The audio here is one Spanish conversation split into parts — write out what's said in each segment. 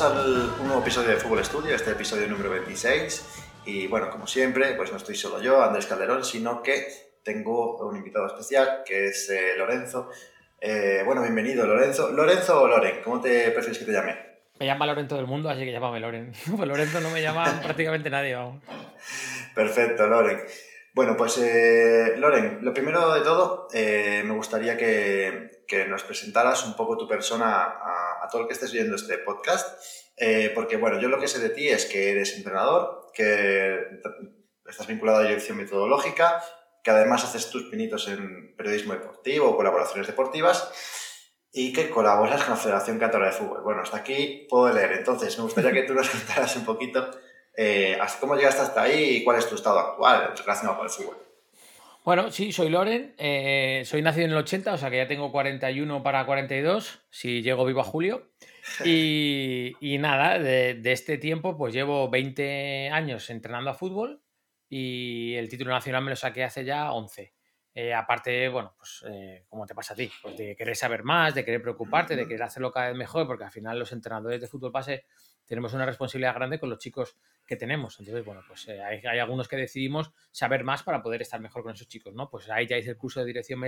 bienvenidos al un nuevo episodio de Fútbol Studio, este episodio número 26. Y bueno, como siempre, pues no estoy solo yo, Andrés Calderón, sino que tengo un invitado especial que es eh, Lorenzo. Eh, bueno, bienvenido, Lorenzo. ¿Lorenzo o Loren? ¿Cómo te prefieres que te llame? Me llama Loren todo el mundo, así que llámame Loren. Lorenzo no me llama prácticamente nadie, vamos. Perfecto, Loren. Bueno, pues eh, Loren, lo primero de todo, eh, me gustaría que, que, nos presentaras un poco tu persona a, todo el que estés viendo este podcast, eh, porque bueno, yo lo que sé de ti es que eres entrenador, que estás vinculado a la dirección metodológica, que además haces tus pinitos en periodismo deportivo o colaboraciones deportivas y que colaboras con la Federación Catalana de Fútbol. Bueno, hasta aquí puedo leer, entonces me gustaría que tú nos contaras un poquito eh, ¿Cómo llegaste hasta ahí y cuál es tu estado actual relacionado con el fútbol? Bueno, sí, soy Loren, eh, soy nacido en el 80, o sea que ya tengo 41 para 42, si llego vivo a julio. Y, y nada, de, de, este tiempo pues llevo 20 años entrenando a fútbol y el título nacional me lo saqué hace ya 11. Eh, aparte, bueno, pues eh, como te pasa a ti, pues de querer saber más, de querer preocuparte, de querer hacerlo cada vez mejor, porque al final los entrenadores de fútbol base tenemos una responsabilidad grande con los chicos que tenemos. Entonces, bueno, pues eh, hay, hay, algunos que decidimos saber más para poder estar mejor con esos chicos, ¿no? Pues ahí ya hice el curso de dirección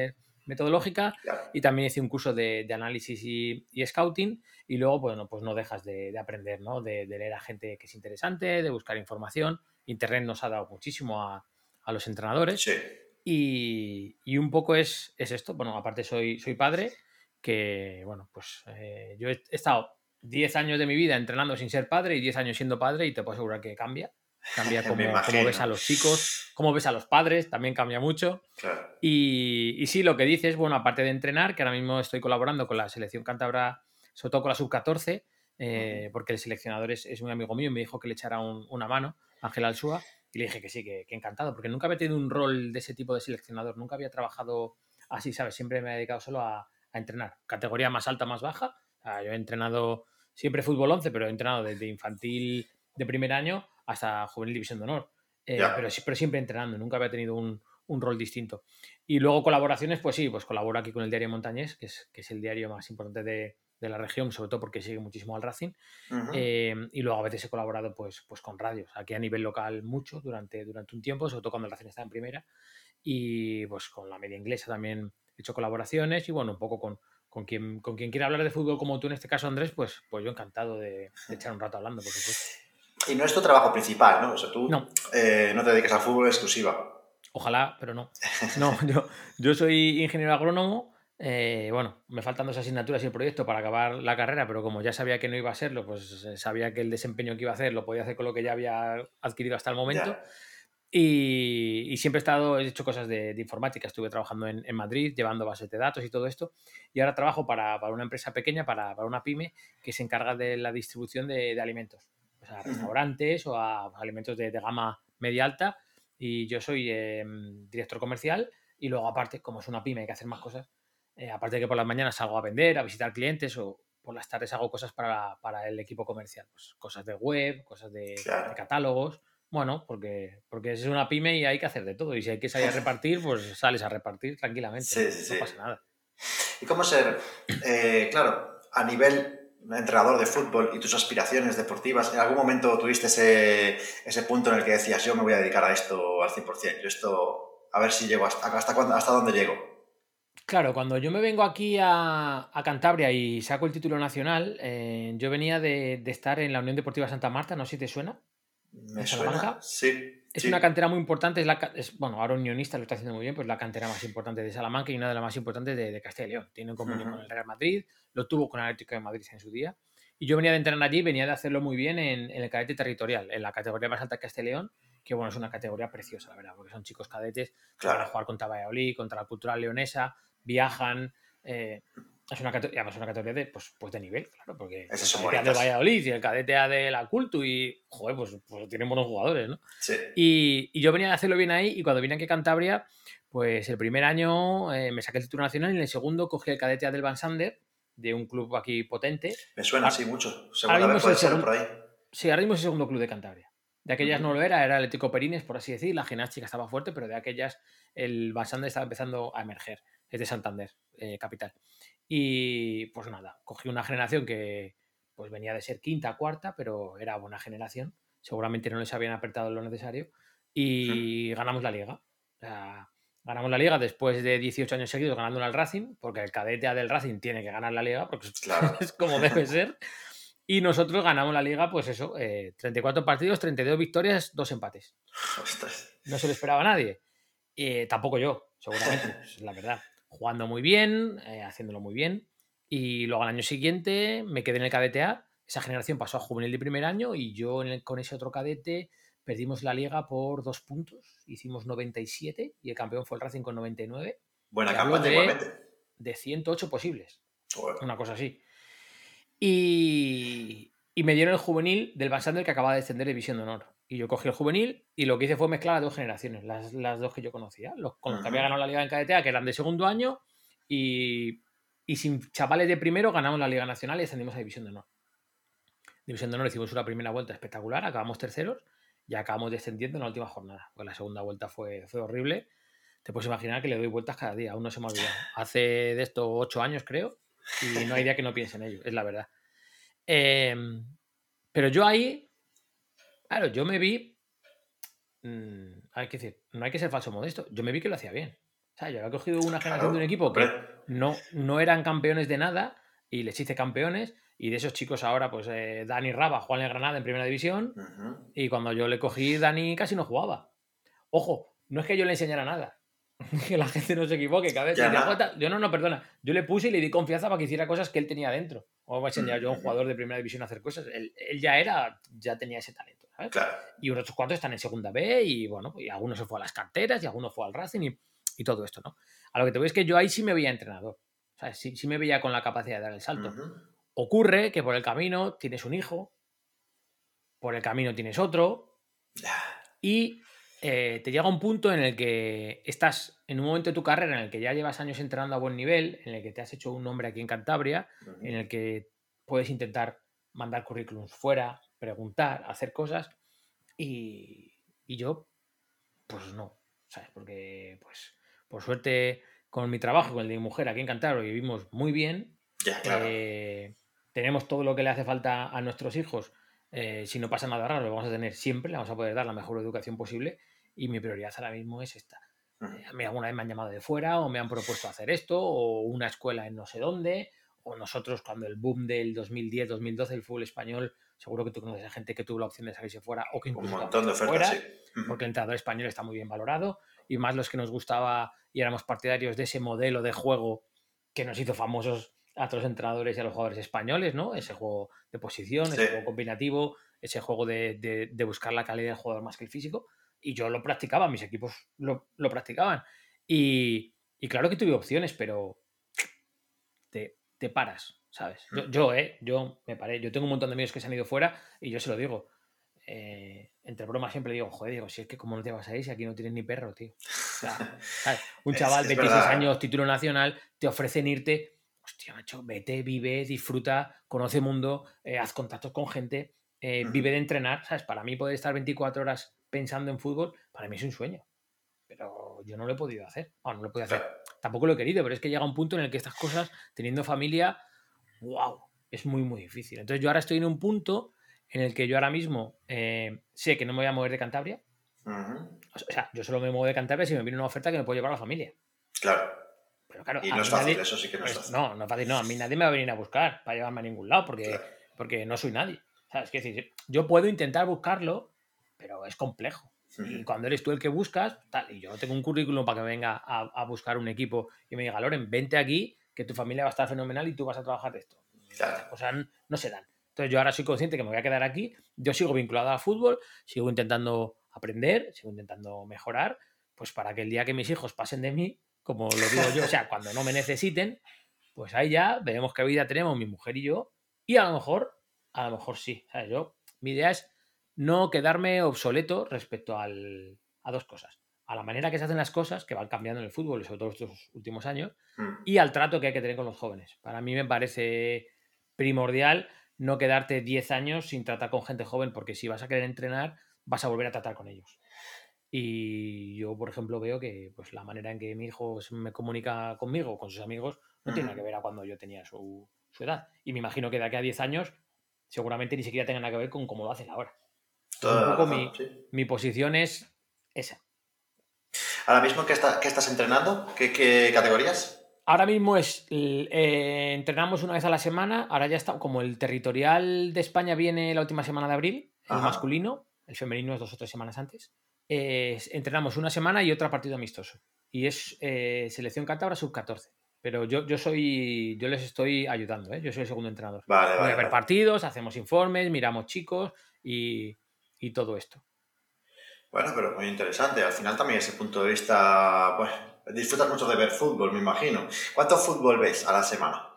metodológica y también hice un curso de, de análisis y, y, scouting y luego, bueno, pues no dejas de, de aprender, ¿no? De, de, leer a gente que es interesante, de buscar información. Internet nos ha dado muchísimo a, a los entrenadores. Sí. Y, y, un poco es, es, esto. Bueno, aparte soy, soy padre, que, bueno, pues eh, yo he estado 10 años de mi vida entrenando sin ser padre y 10 años siendo padre y te puedo asegurar que cambia. Cambia cómo, cómo ves a los chicos, cómo ves a los padres, también cambia mucho. Claro. Y, y, sí, lo que dices, bueno, aparte de entrenar, que ahora mismo estoy colaborando con la selección cántabra, sobre todo con la sub-14, eh, porque el seleccionador es, es, un amigo mío y me dijo que le echara un, una mano, Ángel Alsúa, y le dije que sí, que, que, encantado, porque nunca había tenido un rol de ese tipo de seleccionador, nunca había trabajado así, ¿sabes? Siempre me he dedicado solo a, a entrenar, categoría más alta, más baja. O sea, yo he entrenado siempre fútbol 11, pero he entrenado desde infantil de primer año hasta juvenil división de honor. Eh, yeah. pero, pero, siempre entrenando, nunca había tenido un, un, rol distinto. Y luego colaboraciones, pues sí, pues colaboro aquí con el diario Montañés, que es, que es el diario más importante de, de, la región, sobre todo porque sigue muchísimo al Racing. Uh -huh. eh, y luego a veces he colaborado pues, pues con radios, aquí a nivel local mucho durante, durante un tiempo, sobre todo cuando el Racing está en primera. Y pues con la media inglesa también he hecho colaboraciones y bueno, un poco con, con quien, con quien quiera hablar de fútbol como tú en este caso, Andrés, pues, pues yo encantado de, de echar un rato hablando, por supuesto. Y no es tu trabajo principal, ¿no? O sea, tú no, eh, no te dedicas al fútbol exclusiva. Ojalá, pero no. No, yo, yo soy ingeniero agrónomo. Eh, bueno, me faltan dos asignaturas y el proyecto para acabar la carrera, pero como ya sabía que no iba a serlo, pues eh, sabía que el desempeño que iba a hacer lo podía hacer con lo que ya había adquirido hasta el momento. Y, y, siempre he estado, he hecho cosas de, de informática, estuve trabajando en, en, Madrid, llevando bases de datos y todo esto, y ahora trabajo para, para una empresa pequeña, para, para, una pyme, que se encarga de la distribución de, de alimentos, o sea, a restaurantes o a, a alimentos de, de, gama media alta, y yo soy eh, director comercial, y luego aparte, como es una pyme, hay que hacer más cosas, eh, aparte de que por las mañanas salgo a vender, a visitar clientes, o por las tardes hago cosas para, para el equipo comercial, pues cosas de web, cosas de, claro. de catálogos, bueno, porque, porque es una pyme y hay que hacer de todo. Y si hay que salir a repartir, pues sales a repartir tranquilamente. Sí, no, sí, no pasa nada. ¿Y cómo ser, eh, claro, a nivel entrenador de fútbol y tus aspiraciones deportivas, ¿en algún momento tuviste ese, ese punto en el que decías, yo me voy a dedicar a esto al 100%, yo esto, a ver si llego hasta, hasta, cuándo, hasta dónde llego? Claro, cuando yo me vengo aquí a, a Cantabria y saco el título nacional, eh, yo venía de, de, estar en la Unión Deportiva Santa Marta, no sé si te suena. Me suena, sí. Es sí. una cantera muy importante, es la, es, bueno, ahora Unionista lo está haciendo muy bien, pues la cantera más importante de Salamanca y una de las más importantes de, de Castilla y León. Tiene un convenio uh -huh. con el Real Madrid, lo tuvo con el Atlético de Madrid en su día. Y yo venía de entrenar allí, venía de hacerlo muy bien en, en el cadete territorial, en la categoría más alta de Castilla y León, que bueno, es una categoría preciosa, la verdad, porque son chicos cadetes claro. que van a jugar contra Valladolid, contra la Cultural Leonesa, viajan, eh, es una categoría, es una categoría de, pues, pues de nivel, claro, porque es el cadete de Valladolid y el cadete A de la Cultu y, joder, pues, pues tienen buenos jugadores, ¿no? Sí. Y, y, yo venía a hacerlo bien ahí y cuando vine aquí a Cantabria, pues el primer año eh, me saqué el título nacional y en el segundo cogí el cadete A del Van Sander, de un club aquí potente. Me suena así mucho, que puede ser por ahí. Sí, ahora mismo es el segundo club de Cantabria. De aquellas uh -huh. no lo era, era el Atlético Perines, por así decir, la gimnástica estaba fuerte, pero de aquellas el Van Sander estaba empezando a emerger, es de Santander, eh, capital. Y pues nada, cogí una generación que, pues venía de ser quinta, cuarta, pero era buena generación. Seguramente no les habían apretado lo necesario y ganamos la liga. O sea, ganamos la liga después de 18 años seguidos ganando al Racing, porque el cadete A del Racing tiene que ganar la liga, porque es como debe ser. Y nosotros ganamos la liga, pues eso, 34 eh, partidos, 32 victorias, dos empates. No se lo esperaba a nadie. Eh, tampoco yo, seguramente, es la verdad. Jugando muy bien, eh, haciéndolo muy bien. Y luego al año siguiente me quedé en el cadete A. Esa generación pasó a juvenil de primer año y yo con ese otro cadete perdimos la liga por dos puntos. Hicimos 97 y el campeón fue el Racing con 99. Buena campaña, de, de 108 posibles. Una cosa así. Y, me dieron el juvenil del Van que acababa de descender de División de Honor. Y yo cogí el juvenil y lo que hice fue mezclar las dos generaciones, las, dos que yo conocía. Los, con los que había ganado la Liga en KDTA, que eran de segundo año, y, sin chavales de primero ganamos la Liga Nacional y ascendimos a División de Honor. División de Honor hicimos una primera vuelta espectacular, acabamos terceros y acabamos descendiendo en la última jornada. Pues la segunda vuelta fue, fue horrible. Te puedes imaginar que le doy vueltas cada día, aún no se me ha olvidado. Hace de esto ocho años, creo, y no hay día que no piense en ello, es la verdad. Em, pero yo ahí, claro, yo me vi, mm, hay que decir, no hay que ser falso modesto, yo me vi que lo hacía bien. O sea, yo había cogido una generación de un equipo que no, no eran campeones de nada y les hice campeones. Y de esos chicos ahora, pues eh, Dani Raba, Juan en Granada en primera división. Y cuando yo le cogí, Dani casi no jugaba. Ojo, no es que yo le enseñara nada. que la gente no se equivoque, cada vez yo no, no, perdona, yo le puse y le di confianza para que hiciera cosas que él tenía dentro. O va a enseñar yo a un jugador de primera división a hacer cosas. Él, ya era, ya tenía ese talento, ¿sabes? Y otros cuantos están en segunda B y bueno, y algunos se fue a las carteras y algunos fue al Racing y, y, todo esto, ¿no? A lo que te voy es que yo ahí sí me veía entrenador. O sea, sí, sí me veía con la capacidad de dar el salto. Ocurre que por el camino tienes un hijo, por el camino tienes otro, y eh, te llega un punto en el que estás en un momento de tu carrera en el que ya llevas años entrenando a buen nivel, en el que te has hecho un nombre aquí en Cantabria, en el que puedes intentar mandar currículums fuera, preguntar, hacer cosas, y, yo, pues no, ¿sabes? Porque, pues, por suerte, con mi trabajo, con el de mi mujer aquí en Cantabria, vivimos muy bien. Eh, tenemos todo lo que le hace falta a nuestros hijos. Eh, si no pasa nada raro, lo vamos a tener siempre, le vamos a poder dar la mejor educación posible y mi prioridad ahora mismo es esta. Eh, a mí alguna vez me han llamado de fuera o me han propuesto hacer esto o una escuela en no sé dónde o nosotros cuando el boom del 2010-2012 el fútbol español, seguro que tú conoces a gente que tuvo la opción de salirse fuera o que incluso un montón de fuera, porque el entrenador español está muy bien valorado y más los que nos gustaba y éramos partidarios de ese modelo de juego que nos hizo famosos a todos los entrenadores y a los jugadores españoles, ¿no? Ese juego de posición, ese juego combinativo, ese juego de, de buscar la calidad del jugador más que el físico y yo lo practicaba, mis equipos lo, practicaban. Y, claro que tuve opciones, pero te, paras, ¿sabes? Yo, yo, ¿eh? Yo me paré. Yo tengo un montón de amigos que se han ido fuera y yo se lo digo. Eh, entre bromas siempre digo, joder, digo, si es que como no te vas a ir si aquí no tienes ni perro, tío. Un chaval, de 26 años, título nacional, te ofrecen irte, hostia, macho, vete, vive, disfruta, conoce mundo, eh, haz contactos con gente, eh, vive de entrenar, ¿sabes? Para mí poder estar 24 horas pensando en fútbol, para mí es un sueño. Pero yo no lo he podido hacer. no lo he podido hacer. Tampoco lo he querido, pero es que llega un punto en el que estas cosas, teniendo familia, wow, es muy, muy difícil. Entonces yo ahora estoy en un punto en el que yo ahora mismo eh, sé que no me voy a mover de Cantabria. O sea, yo solo me muevo de Cantabria si me viene una oferta que me puedo llevar a la familia. Claro. Pero claro, y no es fácil, eso sí que no es fácil. No, no es fácil, no. A mí nadie me va a venir a buscar para llevarme a ningún lado porque, porque no soy nadie. Es decir, yo puedo intentar buscarlo, pero es complejo. Y cuando eres tú el que buscas, tal, y yo tengo un currículum para que venga a, buscar un equipo y me diga, Loren, vente aquí, que tu familia va a estar fenomenal y tú vas a trabajar de esto. Las cosas no se dan. Entonces yo ahora soy consciente que me voy a quedar aquí, yo sigo vinculado al fútbol, sigo intentando aprender, sigo intentando mejorar, pues para que el día que mis hijos pasen de mí, como lo digo yo, o sea, cuando no me necesiten, pues ahí ya veremos qué vida tenemos mi mujer y yo, y a lo mejor a lo mejor sí. Yo, mi idea es no quedarme obsoleto respecto al, a dos cosas. A la manera que se hacen las cosas, que van cambiando en el fútbol, sobre todo estos últimos años, mm. y al trato que hay que tener con los jóvenes. Para mí me parece primordial no quedarte 10 años sin tratar con gente joven, porque si vas a querer entrenar, vas a volver a tratar con ellos. Y yo, por ejemplo, veo que pues, la manera en que mi hijo me comunica conmigo, con sus amigos, no tiene nada que ver a cuando yo tenía su, su edad. Y me imagino que de aquí a 10 años seguramente ni siquiera tenga nada que ver con cómo lo hacen ahora. Un poco mi, posición es esa. Ahora mismo, ¿qué, estás entrenando? ¿Qué, categorías? Ahora mismo es eh, entrenamos una vez a la semana. Ahora ya está, como el territorial de España viene la última semana de abril, el masculino, el femenino es dos o tres semanas antes. entrenamos una semana y otra partido amistoso. Y es eh, selección cántabra sub 14. Pero yo, yo soy, yo les estoy ayudando, ¿eh? yo soy el segundo entrenador. Vale, Voy a ver partidos, hacemos informes, miramos chicos y, todo esto. Bueno, pero muy interesante. Al final también ese punto de vista, pues, disfrutas mucho de ver fútbol, me imagino. ¿Cuánto fútbol ves a la semana?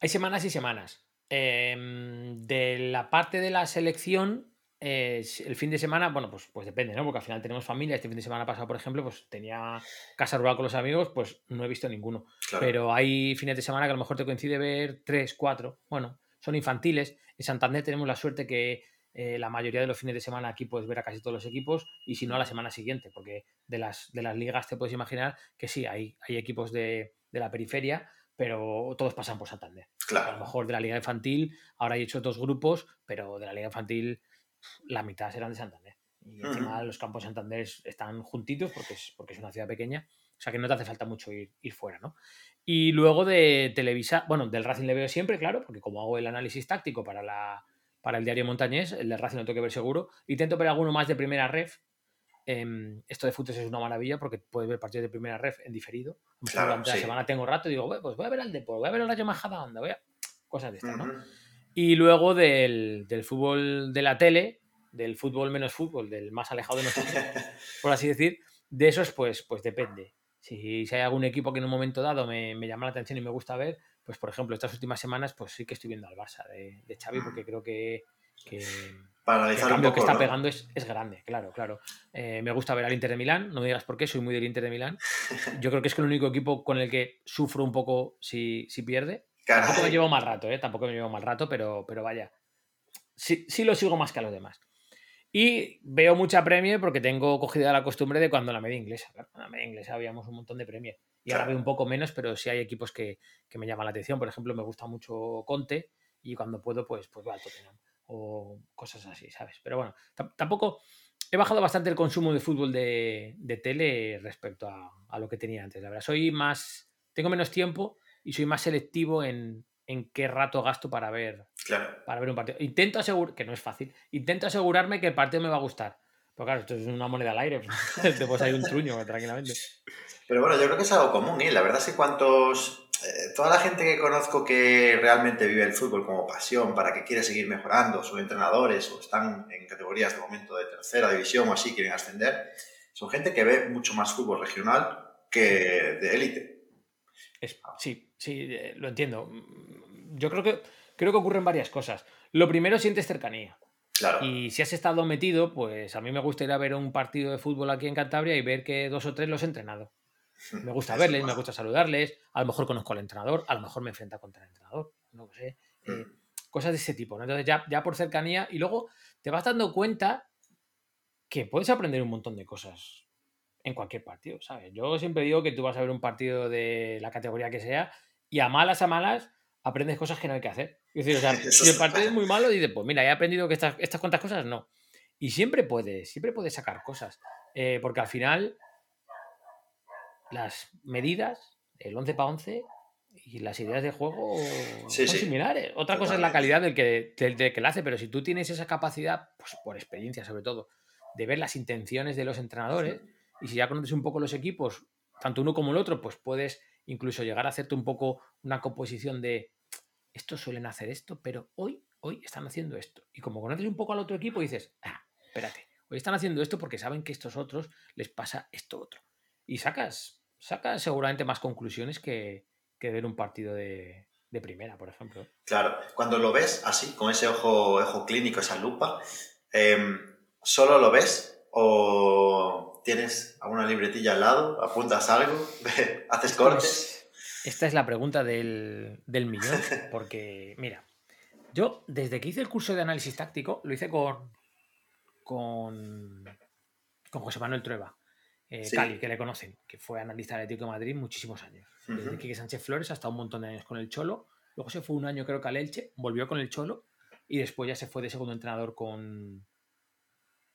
Hay semanas y semanas. Em, de la parte de la selección, eh, el fin de semana, bueno, pues, pues depende, ¿no? Porque al final tenemos familia. Este fin de semana pasado, por ejemplo, pues tenía casa rural con los amigos, pues no he visto ninguno. Pero hay fines de semana que a lo mejor te coincide ver tres, cuatro. Bueno, son infantiles. En Santander tenemos la suerte que eh, la mayoría de los fines de semana aquí puedes ver a casi todos los equipos y si no a la semana siguiente, porque de las, de las ligas te puedes imaginar que sí, hay, hay equipos de, de la periferia, pero todos pasan por Santander. Claro. A lo mejor de la liga infantil, ahora he hecho dos grupos, pero de la liga infantil la mitad serán de Santander. Y encima los campos de Santander están juntitos porque es, porque es una ciudad pequeña. O sea que no te hace falta mucho ir, ir fuera, ¿no? Y luego de Televisa, bueno, del Racing le veo siempre, claro, porque como hago el análisis táctico para, la, para el diario Montañés, el del Racing lo tengo que ver seguro. Intento ver alguno más de primera ref. Em, esto de fútbol es una maravilla porque puedes ver partidos de primera ref en diferido. durante la semana tengo rato y digo, pues voy a ver al Depor, voy a ver al Rayo Majadahonda, voy a... Cosas de estas, ¿no? Y luego del, fútbol de la tele, del fútbol menos fútbol, del más alejado de nosotros, por así decir, de esos, pues, pues depende. Si, si, hay algún equipo que en un momento dado me, llama la atención y me gusta ver, pues por ejemplo, estas últimas semanas, pues sí que estoy viendo al Barça de, de Xavi, porque creo que, Para el cambio que está pegando es, grande, claro, claro. Eh, me gusta ver al Inter de Milán, no me digas por qué, soy muy del Inter de Milán. Yo creo que es el único equipo con el que sufro un poco si, si pierde. Tampoco me llevo mal rato, ¿eh? Tampoco me llevo mal rato, pero, pero vaya. Sí, sí lo sigo más que a los demás. Y veo mucha Premier porque tengo cogida la costumbre de cuando la media inglesa. en la media inglesa habíamos un montón de Premier. Y ahora veo un poco menos, pero sí hay equipos que, me llaman la atención. Por ejemplo, me gusta mucho Conte y cuando puedo, pues, pues voy al Tottenham. O cosas así, ¿sabes? Pero bueno, tampoco. He bajado bastante el consumo de fútbol de, tele respecto a, a, lo que tenía antes. La verdad, soy más. Tengo menos tiempo y soy más selectivo en, qué rato gasto para ver, para ver un partido. Intento asegurar, que no es fácil, intento asegurarme que el partido me va a gustar. Pero claro, esto es una moneda al aire, te puedes ir un truño tranquilamente. Pero bueno, yo creo que es algo común, ¿eh? La verdad es que cuantos... Eh, toda la gente que conozco que realmente vive el fútbol como pasión, para que quiere seguir mejorando, son entrenadores o están en categorías de momento de tercera división o así, quieren ascender, son gente que ve mucho más fútbol regional que de élite. sí, sí, eh, lo entiendo. Mm, yo creo que, creo que ocurren varias cosas. Lo primero, sientes cercanía. Claro. Y si has estado metido, pues a mí me gusta ir a ver un partido de fútbol aquí en Cantabria y ver que dos o tres los he entrenado. Me gusta verles, me gusta saludarles, a lo mejor conozco al entrenador, a lo mejor me enfrenta contra el entrenador, no sé. Eh, mm. cosas de ese tipo, Entonces ya, ya por cercanía y luego te vas dando cuenta que puedes aprender un montón de cosas en cualquier partido, ¿sabes? Yo siempre digo que tú vas a ver un partido de la categoría que sea y a malas a malas aprendes cosas que no hay que hacer. Es decir, o sea, si el partido es muy malo, dices, pues mira, he aprendido que estas, estas cuantas cosas no. Y siempre puedes, siempre puedes sacar cosas. Eh, porque al final, las medidas, el 11 para 11 y las ideas de juego son similares. Otra cosa es la calidad del que, del, que la hace, pero si tú tienes esa capacidad, pues por experiencia sobre todo, de ver las intenciones de los entrenadores, y si ya conoces un poco los equipos, tanto uno como el otro, pues puedes incluso llegar a hacerte un poco una composición de estos suelen hacer esto, pero hoy, hoy están haciendo esto. Y como conoces un poco al otro equipo, dices, ah, espérate, hoy están haciendo esto porque saben que a estos otros les pasa esto otro. Y sacas, sacas seguramente más conclusiones que, ver un partido de, primera, por ejemplo. Claro, cuando lo ves así, con ese ojo, ojo clínico, esa lupa, em, ¿solo lo ves o ¿Tienes alguna libretilla al lado? ¿Apuntas algo? ¿Haces cortes? Esta es la pregunta del, millón, porque mira, yo desde que hice el curso de análisis táctico, lo hice con, con, con José Manuel Trueba, eh, Cali, que le conocen, que fue analista de Atlético de Madrid muchísimos años. Desde Quique Sánchez Flores hasta un montón de años con el Cholo, luego se fue un año creo que al Elche, volvió con el Cholo y después ya se fue de segundo entrenador con,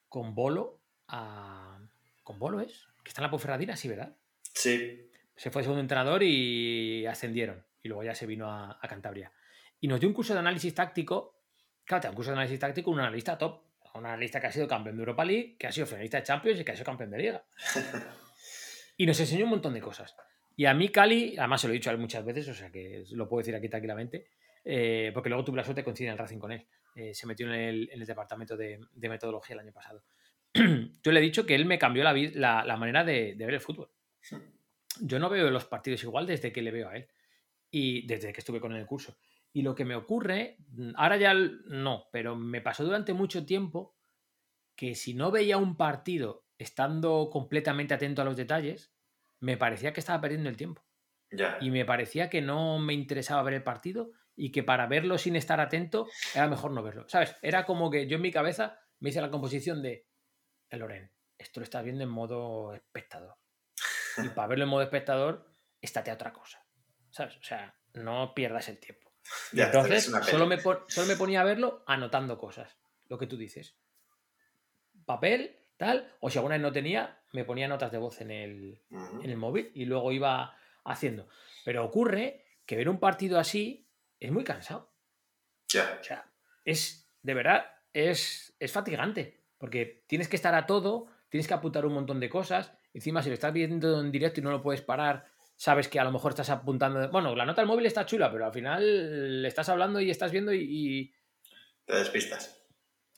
con Bolo a... ¿Con Bolo es? Que está en la Ponferradina, sí, ¿verdad? Sí. Se fue segundo entrenador y ascendieron. Y luego ya se vino a, a Cantabria. Y nos dio un curso de análisis táctico. Claro, te da un curso de análisis táctico un analista top. Un analista que ha sido campeón de Europa League, que ha sido finalista de Champions y que ha sido campeón de Liga. y nos enseñó un montón de cosas. Y a mí Cali, además se lo he dicho a él muchas veces, o sea que lo puedo decir aquí tranquilamente, eh, porque luego tuve la suerte de coincidir en el Racing con él. Eh, se metió en el, en el departamento de, de, metodología el año pasado. Yo le he dicho que él me cambió la, la, la manera de, de, ver el fútbol. Yo no veo los partidos igual desde que le veo a él y desde que estuve con él en el curso. Y lo que me ocurre, ahora ya no, pero me pasó durante mucho tiempo que si no veía un partido estando completamente atento a los detalles, me parecía que estaba perdiendo el tiempo. Ya. Y me parecía que no me interesaba ver el partido y que para verlo sin estar atento era mejor no verlo. ¿Sabes? Era como que yo en mi cabeza me hice la composición de Loren, esto lo estás viendo en modo espectador. Y para verlo en modo espectador, estate a otra cosa. ¿Sabes? O sea, no pierdas el tiempo. Ya, entonces, solo me, solo me ponía a verlo anotando cosas. Lo que tú dices. Papel, tal. O si alguna vez no tenía, me ponía notas de voz en el, en el móvil y luego iba haciendo. Pero ocurre que ver un partido así es muy cansado. Ya. O sea, es, de verdad, es, es fatigante. Porque tienes que estar a todo, tienes que apuntar un montón de cosas. Encima, si lo estás viendo en directo y no lo puedes parar, sabes que a lo mejor estás apuntando. Bueno, la nota del móvil está chula, pero al final le estás hablando y estás viendo y, Te despistas.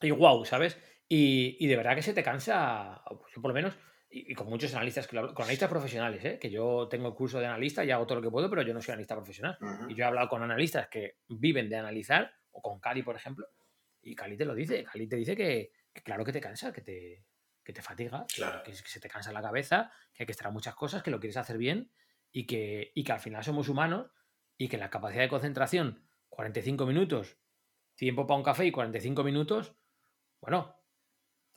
y, wow, ¿sabes? Y, y de verdad que se te cansa, yo por lo menos, y, y con muchos analistas, que lo hablo- con analistas profesionales, ¿eh? que yo tengo el curso de analista y hago todo lo que puedo, pero yo no soy analista profesional. Ujú. Y yo he hablado con analistas que viven de analizar, o con Cali, por ejemplo, y Cali te lo dice. Cali te dice que, que claro que te cansa, que te, que te fatiga, Claro. que, que se te cansa la cabeza, que hay que estar a muchas cosas, que lo quieres hacer bien y que, y que al final somos humanos y que la capacidad de concentración, 45 minutos, tiempo para un café y 45 minutos, bueno,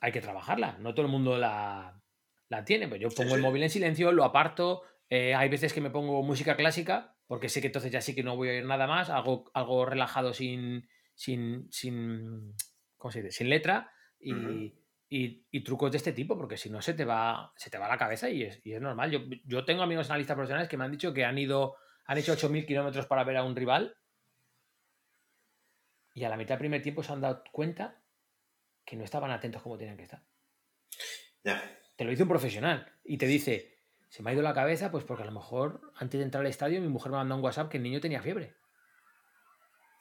hay que trabajarla. No todo el mundo la, la tiene. Pues yo Sí, pongo el móvil en silencio, lo aparto. eh, hay veces que me pongo música clásica, porque sé que entonces ya sí que no voy a oír nada más. Algo, algo relajado sin, sin, sin, ¿cómo se dice? sin letra. Y. y- y trucos de este tipo, porque si no se te va, se te va la cabeza y es, y es normal. Yo, yo tengo amigos analistas profesionales que me han dicho que han ido, han hecho 8.000 kilómetros para ver a un rival y a la mitad del primer tiempo se han dado cuenta que no estaban atentos como tenían que estar. Ya. Te lo dice un profesional y te dice, se me ha ido la cabeza, pues porque a lo mejor antes de entrar al estadio mi mujer me mandó un WhatsApp que el niño tenía fiebre.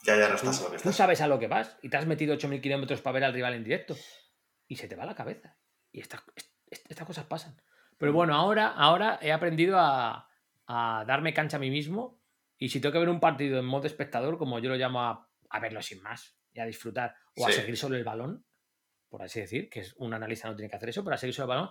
Ya, ya no Tú, estás a lo que tú sabes a lo que vas y te has metido 8.000 kilómetros para ver al rival en directo y se te va la cabeza. Y estas, est- estas cosas pasan. Pero bueno, ahora, ahora he aprendido a, a darme cancha a mí mismo y si tengo que ver un partido en modo espectador, como yo lo llamo a, a verlo sin más y a disfrutar o a seguir solo el balón, por así decir, que es un analista no tiene que hacer eso, pero a seguir solo el balón,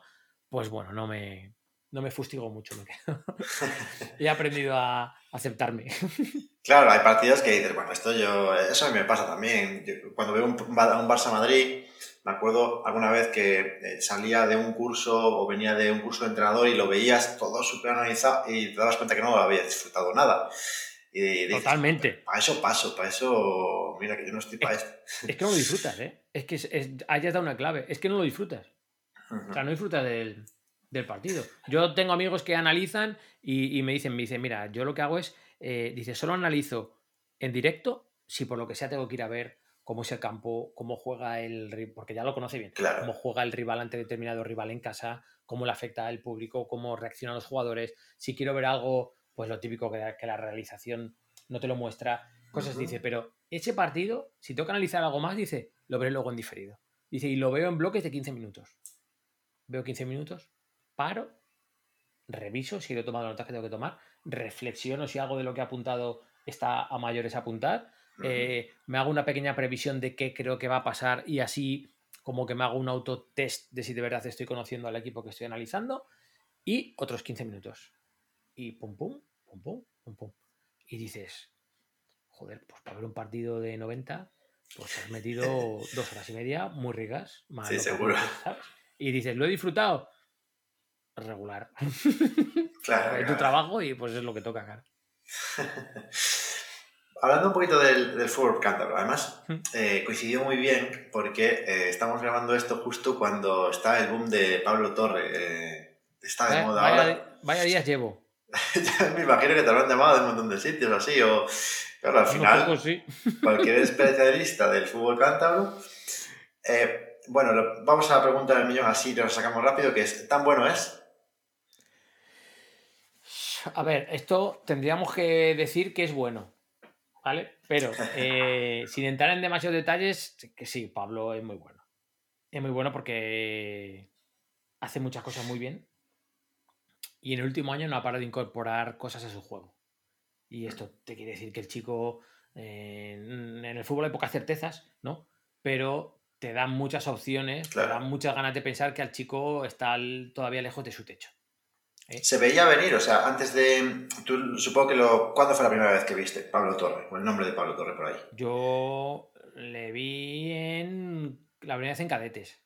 pues bueno, no me, no me fustigo mucho. me quedo. he aprendido a aceptarme. Claro, hay partidos que dices, bueno, esto yo, eso a mí me pasa también. Yo cuando veo un, un Barça Madrid, me acuerdo alguna vez que eh, salía de un curso o venía de un curso de entrenador y lo veías todo súper analizado y te dabas cuenta que no había disfrutado nada. Y dices, Totalmente. Para eso paso, para eso, mira que yo no estoy para esto. Es que no lo disfrutas, ¿eh? Es que es, es- hayas dado una clave. Es que no lo disfrutas. O sea, no disfrutas del, del partido. Yo tengo amigos que analizan y, y me dicen, me dicen, mira, yo lo que hago es, eh, dice, solo analizo en directo si por lo que sea tengo que ir a ver cómo es el campo, cómo juega el porque ya lo conoce bien, Claro. cómo juega el rival ante determinado rival en casa, cómo le afecta al público, cómo reaccionan los jugadores. Si quiero ver algo, pues lo típico que, que la realización no te lo muestra, cosas dice, pero ese partido, si tengo que analizar algo más, dice, lo veré luego en diferido. Dice, y lo veo en bloques de 15 minutos. Veo 15 minutos, paro, reviso si he tomado notas que tengo que tomar, reflexiono si algo de lo que he apuntado está a mayores a apuntar. Eh, me hago una pequeña previsión de qué creo que va a pasar y así como que me hago un autotest de si de verdad estoy conociendo al equipo que estoy analizando y otros 15 minutos. Y pum, pum, pum, pum, pum, pum. Y dices, joder, pues para ver un partido de 90, pues has metido dos horas y media muy ricas. más Sí, seguro. ¿sabes? Y dices, ¿lo he disfrutado? Regular. Claro, Es tu claro. trabajo y pues es lo que toca, cara. Hablando un poquito del, del fútbol cántabro, además eh, coincidió muy bien porque eh, estamos grabando esto justo cuando está el boom de Pablo Torre. Eh, está de moda vaya, ahora. Vaya días llevo. me imagino que te habrán llamado de un montón de sitios así, o claro, al final, poco, sí. cualquier especialista del fútbol cántabro. bueno, lo, vamos a la pregunta del millón, así lo sacamos rápido, que es, ¿tan bueno es? A ver, esto tendríamos que decir que es bueno, ¿vale? Pero eh, sin entrar en demasiados detalles, que sí, Pablo es muy bueno. Es muy bueno porque hace muchas cosas muy bien y en el último año no ha parado de incorporar cosas a su juego. Y esto te quiere decir que el chico eh, en el fútbol hay pocas certezas, ¿no? Pero te dan muchas opciones, Claro. te dan muchas ganas de pensar que al chico está todavía lejos de su techo. ¿Eh? Se veía venir, o sea, antes de. Tú, supongo que lo. ¿Cuándo fue la primera vez que viste Pablo Torre? O el nombre de Pablo Torre por ahí. Yo le vi en la primera vez en cadetes.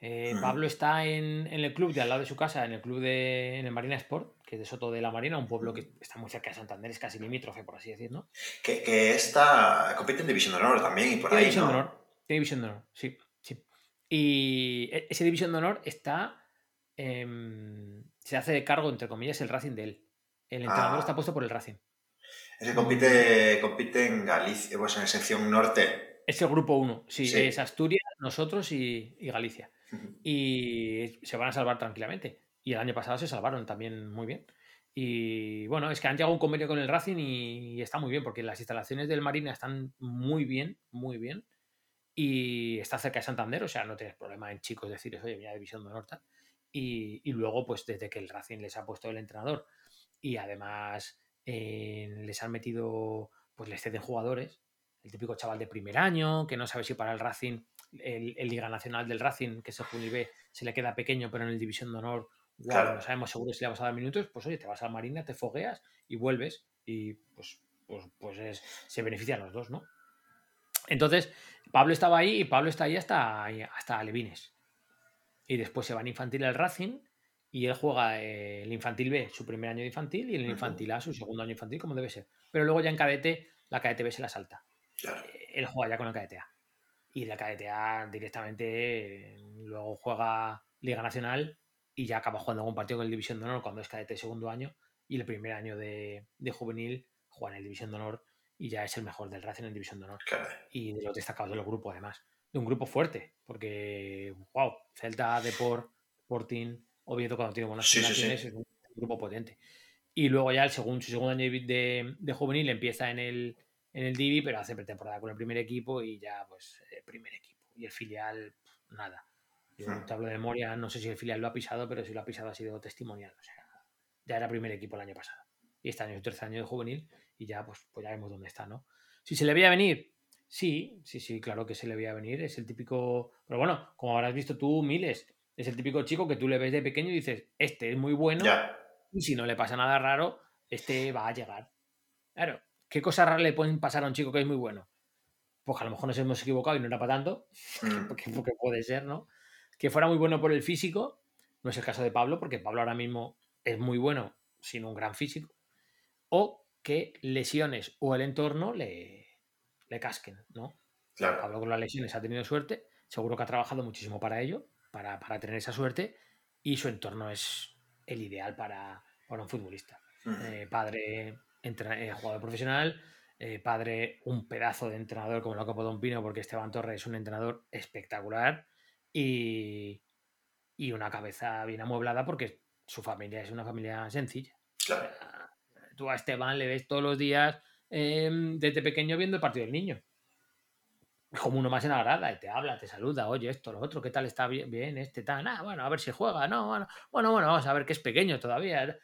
Eh. Pablo está en, en el club de al lado de su casa, en el club de en el Marina Sport, que es de Soto de la Marina, un pueblo que está muy cerca de Santander, es casi limítrofe, por así decirlo. Que, que esta. compite en División de Honor también y por Tiene ahí. división ¿no? de honor. Tiene división de honor, sí, sí. Y e- ese división de honor está. em, se hace de cargo, entre comillas, el Racing de él. El entrenador Ah. está puesto por el Racing. Es que compite, compite en Galicia, pues en sección norte. Es el grupo 1, sí, Sí. es Asturias, nosotros y, y Galicia. y se van a salvar tranquilamente. Y el año pasado se salvaron también muy bien. Y bueno, es que han llegado a un convenio con el Racing y, está muy bien, porque las instalaciones del Marina están muy bien, muy bien. Y está cerca de Santander, o sea, no tienes problema en chicos decirles, oye, mira, División de Honor tal. Y, y luego, pues desde que el Racing les ha puesto el entrenador y además eh, les han metido, pues les ceden jugadores, el típico chaval de primer año, que no sabe si para el Racing, el, el Liga Nacional del Racing, que es el Juni B, se le queda pequeño, pero en el División de Honor, Claro. no sabemos seguro si le vas a dar minutos, pues oye, te vas a Marina, te fogueas y vuelves y pues, pues, pues es, se benefician los dos, ¿no? Entonces, Pablo estaba ahí y Pablo está ahí hasta, hasta Levines. Y después se va en infantil al Racing y él juega el infantil B, su primer año de infantil, y el infantil A, su segundo año infantil, como debe ser. Pero luego ya en cadete, la cadete B se la salta. Claro. Él juega ya con el cadete A. Y la cadete A directamente luego juega Liga Nacional y ya acaba jugando algún partido con el División de Honor cuando es cadete de segundo año. Y el primer año de, de juvenil juega en el División de Honor y ya es el mejor del Racing en División de Honor Claro. y de los destacados del grupo además. De un grupo fuerte, porque, wow, Celta, Deport, Sporting, Oviedo cuando tiene buenas Sí, sí, sí. es un grupo potente. Y luego ya el segundo, su segundo año de, de- juvenil empieza en el, en el Divi, pero hace pretemporada con el primer equipo y ya pues eh, primer equipo. Y el filial, nada. Yo Hmm. te hablo de memoria, no sé si el filial lo ha pisado, pero si lo ha pisado ha sido testimonial. O sea, ya era primer equipo el año pasado. Y este año es su tercer año de juvenil y ya pues, pues ya vemos dónde está, ¿no? Si se le veía venir, sí, sí, sí, claro que se le veía venir. Es el típico. Pero bueno, como habrás visto tú, miles, es el típico chico que tú le ves de pequeño y dices, este es muy bueno, Ya. y si no le pasa nada raro, este va a llegar. Claro, ¿qué cosas raras le pueden pasar a un chico que es muy bueno? Pues a lo mejor nos hemos equivocado y no era para tanto, Mm. porque, porque puede ser, ¿no? Que fuera muy bueno por el físico, no es el caso de Pablo, porque Pablo ahora mismo es muy bueno sin un gran físico, o que lesiones o el entorno le, le casquen, ¿no? Claro. Pablo con las lesiones ha tenido suerte, seguro que ha trabajado muchísimo para ello, para, para tener esa suerte, y su entorno es el ideal para, para un futbolista. Eh, padre, entra- eh, jugador profesional, eh, padre, un pedazo de entrenador como Loco Don Pino, porque Esteban Torres es un entrenador espectacular, y, y una cabeza bien amueblada porque su familia es una familia sencilla. Claro. Tú a Esteban le ves todos los días eh, desde pequeño viendo el partido del niño. Como uno más en la grada y te habla, te saluda, oye, esto, lo otro, ¿qué tal está bien, bien este, tal? Ah, bueno, a ver si juega, no, bueno, bueno, bueno, vamos a ver que es pequeño todavía.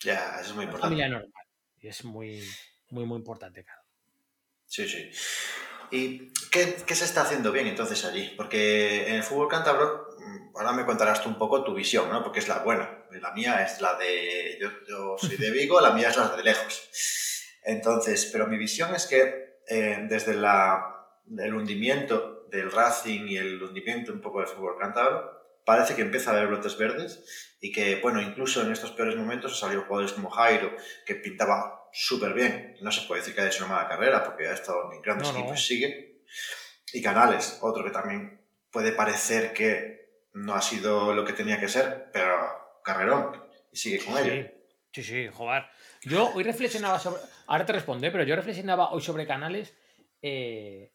Ya, eso es muy Una importante. familia normal. Y es muy, muy, muy importante, claro. Sí, sí. ¿Y qué, qué se está haciendo bien entonces allí? Porque en el fútbol cántabro, mm, ahora me contarás tú un poco tu visión, ¿no? Porque es la buena. La mía es la de. Yo, yo soy de Vigo, la mía es la de lejos. Entonces, pero mi visión es que eh, desde la, el hundimiento del Racing y el hundimiento un poco del fútbol cántabro, parece que empieza a haber brotes verdes y que, bueno, incluso en estos peores momentos salido jugadores como Jairo, que pintaba súper bien. No se puede decir que haya hecho una mala carrera porque ha estado en grandes equipos sigue. Y Canales, otro que también puede parecer que no ha sido lo que tenía que ser, pero carrerón y sigue con ello. Sí, sí, joder. Yo hoy reflexionaba sobre. Ahora te responde, pero yo reflexionaba hoy sobre Canales. Eh,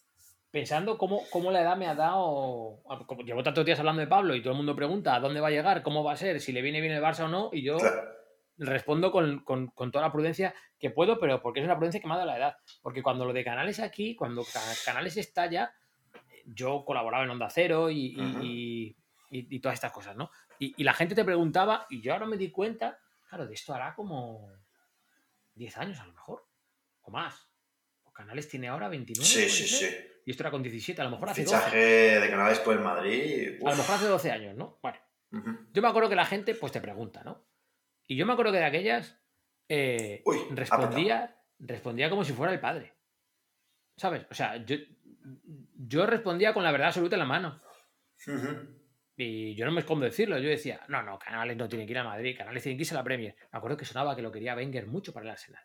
pensando cómo, cómo, la edad me ha dado. Como llevo tantos días hablando de Pablo y todo el mundo pregunta a dónde va a llegar, cómo va a ser, si le viene bien el Barça o no, y yo respondo con, toda la prudencia que puedo, pero porque es una prudencia que me ha dado la edad. Porque cuando lo de Canales aquí, cuando Canales estalla, yo colaboraba en Onda Cero y, y, todas estas cosas, ¿no? Y, la gente te preguntaba, y yo ahora me di cuenta, claro, de esto hará como 10 años a lo mejor, o más. Canales tiene ahora 29. Sí, sí, sí. Y esto era con 17, a lo mejor hace Fichaje de Canales por el Madrid. A lo mejor hace 12 años, ¿no? Bueno. Yo me acuerdo que la gente pues te pregunta, ¿no? Y yo me acuerdo que de aquellas eh, respondía, respondía como si fuera el padre. ¿Sabes? O sea, yo, yo respondía con la verdad absoluta en la mano. Y yo no me escondo decirlo. Yo decía, no, no, Canales no tiene que ir a Madrid, Canales tiene que irse a la Premier. Me acuerdo que sonaba que lo quería Wenger mucho para el Arsenal.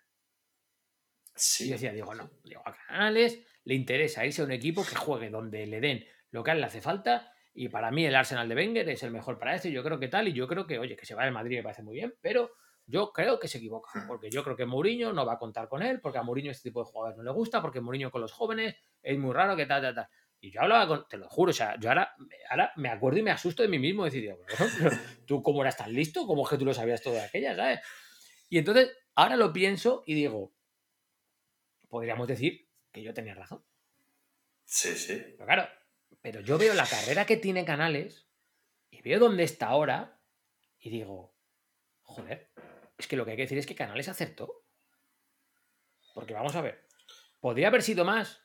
Sí. Y yo decía, digo, no, digo, a Canales le interesa irse a un equipo que juegue donde le den lo que a él le hace falta. Y para mí el Arsenal de Wenger es el mejor para esto. Y yo creo que tal. Y yo creo que, oye, que se va al Madrid me parece muy bien. Pero yo creo que se equivoca. Hmm. Porque yo creo que Mourinho no va a contar con él. Porque a Mourinho este tipo de jugadores no le gusta. Porque Mourinho con los jóvenes es muy raro que tal, tal, tal. Y yo hablaba con, te lo juro, o sea, yo ahora, ahora me acuerdo y me asusto de mí mismo. Decir, tú cómo eras tan listo, cómo es que tú lo sabías todo de aquella, ¿sabes? Y entonces, ahora lo pienso y digo, podríamos decir que yo tenía razón. Sí, sí. Pero claro, pero yo veo la carrera que tiene Canales y veo dónde está ahora y digo, joder, es que lo que hay que decir es que Canales acertó. Porque vamos a ver, ¿podría haber sido más?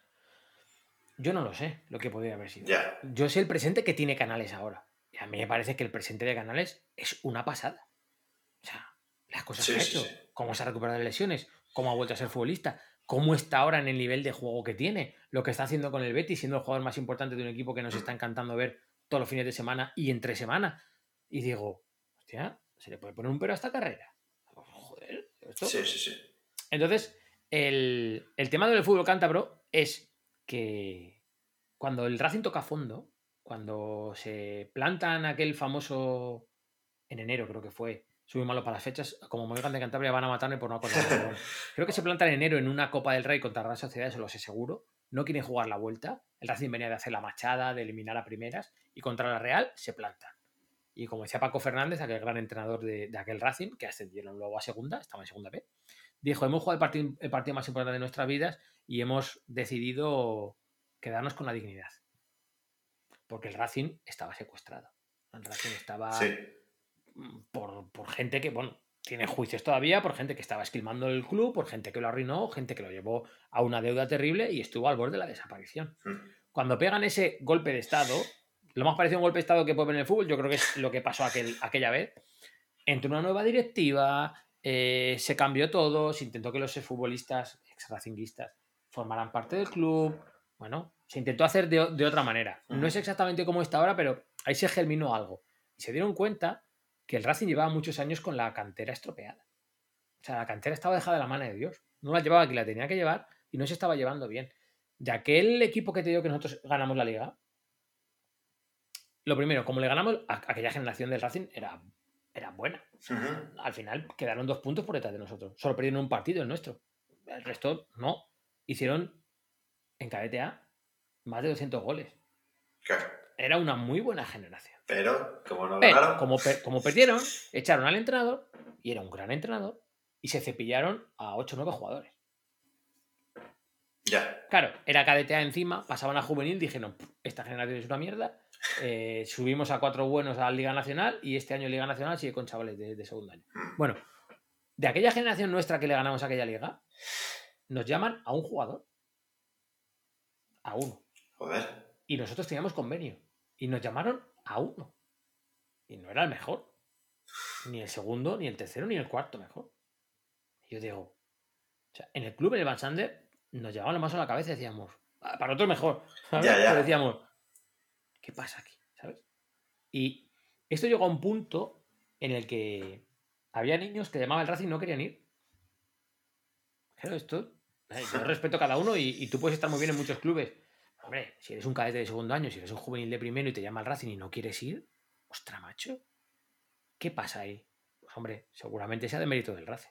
Yo no lo sé lo que podría haber sido. Yo sé el presente que tiene Canales ahora. Y a mí me parece que el presente de Canales es una pasada. O sea, las cosas que ha hecho, cómo se ha recuperado de lesiones, cómo ha vuelto a ser futbolista, cómo está ahora en el nivel de juego que tiene, lo que está haciendo con el Betis, siendo el jugador más importante de un equipo que nos está encantando ver todos los fines de semana y entre semana. Y digo, hostia, ¿se le puede poner un pero a esta carrera? Joder, ¿esto? Sí, sí, sí. Entonces, el, el tema del fútbol cántabro es que cuando el Racing toca fondo, cuando se plantan aquel famoso en enero, creo que fue, soy muy malo para las fechas, como me de Cantabria van a matarme por no acordarme. creo que se planta en enero en una Copa del Rey contra Real Sociedad, eso lo sé seguro. No quieren jugar la vuelta. El Racing venía de hacer la machada, de eliminar a primeras, y contra la Real se plantan. Y como decía Paco Fernández, aquel gran entrenador de, aquel Racing, que ascendieron luego a segunda, estaba en segunda B, dijo, hemos jugado el partido, el partido más importante de nuestras vidas y hemos decidido quedarnos con la dignidad. Porque el Racing estaba secuestrado. El Racing estaba por, por, gente que, bueno, tiene juicios todavía, por gente que estaba esquilmando el club, por gente que lo arruinó, gente que lo llevó a una deuda terrible y estuvo al borde de la desaparición. Hmm. Cuando pegan ese golpe de Estado, lo más parecido a un golpe de Estado que puede ver en el fútbol, yo creo que es lo que pasó aquel, aquella vez. Entró una nueva directiva, eh, se cambió todo, se intentó que los futbolistas ex-racinguistas formaran parte del club. Bueno, se intentó hacer de, otra manera. No es exactamente como está ahora, pero ahí se germinó algo. Y se dieron cuenta que el Racing llevaba muchos años con la cantera estropeada. O sea, la cantera estaba dejada de la mano de Dios. No la llevaba que la tenía que llevar y no se estaba llevando bien. De aquel equipo que te digo que nosotros ganamos la liga, lo primero, como le ganamos, a aquella generación del Racing era era buena. Al final quedaron dos puntos por detrás de nosotros. Solo perdieron un partido el nuestro. El resto no. Hicieron en KDTA más de 200 goles. Era una muy buena generación. Pero, como no Como, como perdieron, echaron al entrenador, y era un gran entrenador, y se cepillaron a 8 o 9 jugadores. Ya. Claro, era KDTA encima, pasaban a juvenil, dijeron, esta generación es una mierda, eh, subimos a cuatro buenos a la Liga Nacional y este año Liga Nacional sigue con chavales de, segundo año. Bueno, de aquella generación nuestra que le ganamos a aquella liga, nos llaman a un jugador. A uno. Joder. Y nosotros teníamos convenio. Y nos llamaron a uno. Y no era el mejor. Ni el segundo, ni el tercero, ni el cuarto mejor. Y yo digo, o sea, en el club, en el Van Sander, nos llevaban la mano a la cabeza y decíamos, ah, para nosotros mejor. Pero decíamos, ¿qué pasa aquí? ¿Sabes? Y Esto llegó a un punto en el que había niños que llamaban el Racing y no querían ir. Claro, esto. Eh, Yo respeto a cada uno y, y tú puedes estar muy bien en muchos clubes. Hombre, si eres un cadete de segundo año, si eres un juvenil de primero y te llama el Racing y no quieres ir, ostra, macho. ¿Qué pasa ahí? Pues, hombre, seguramente sea de mérito del Racing.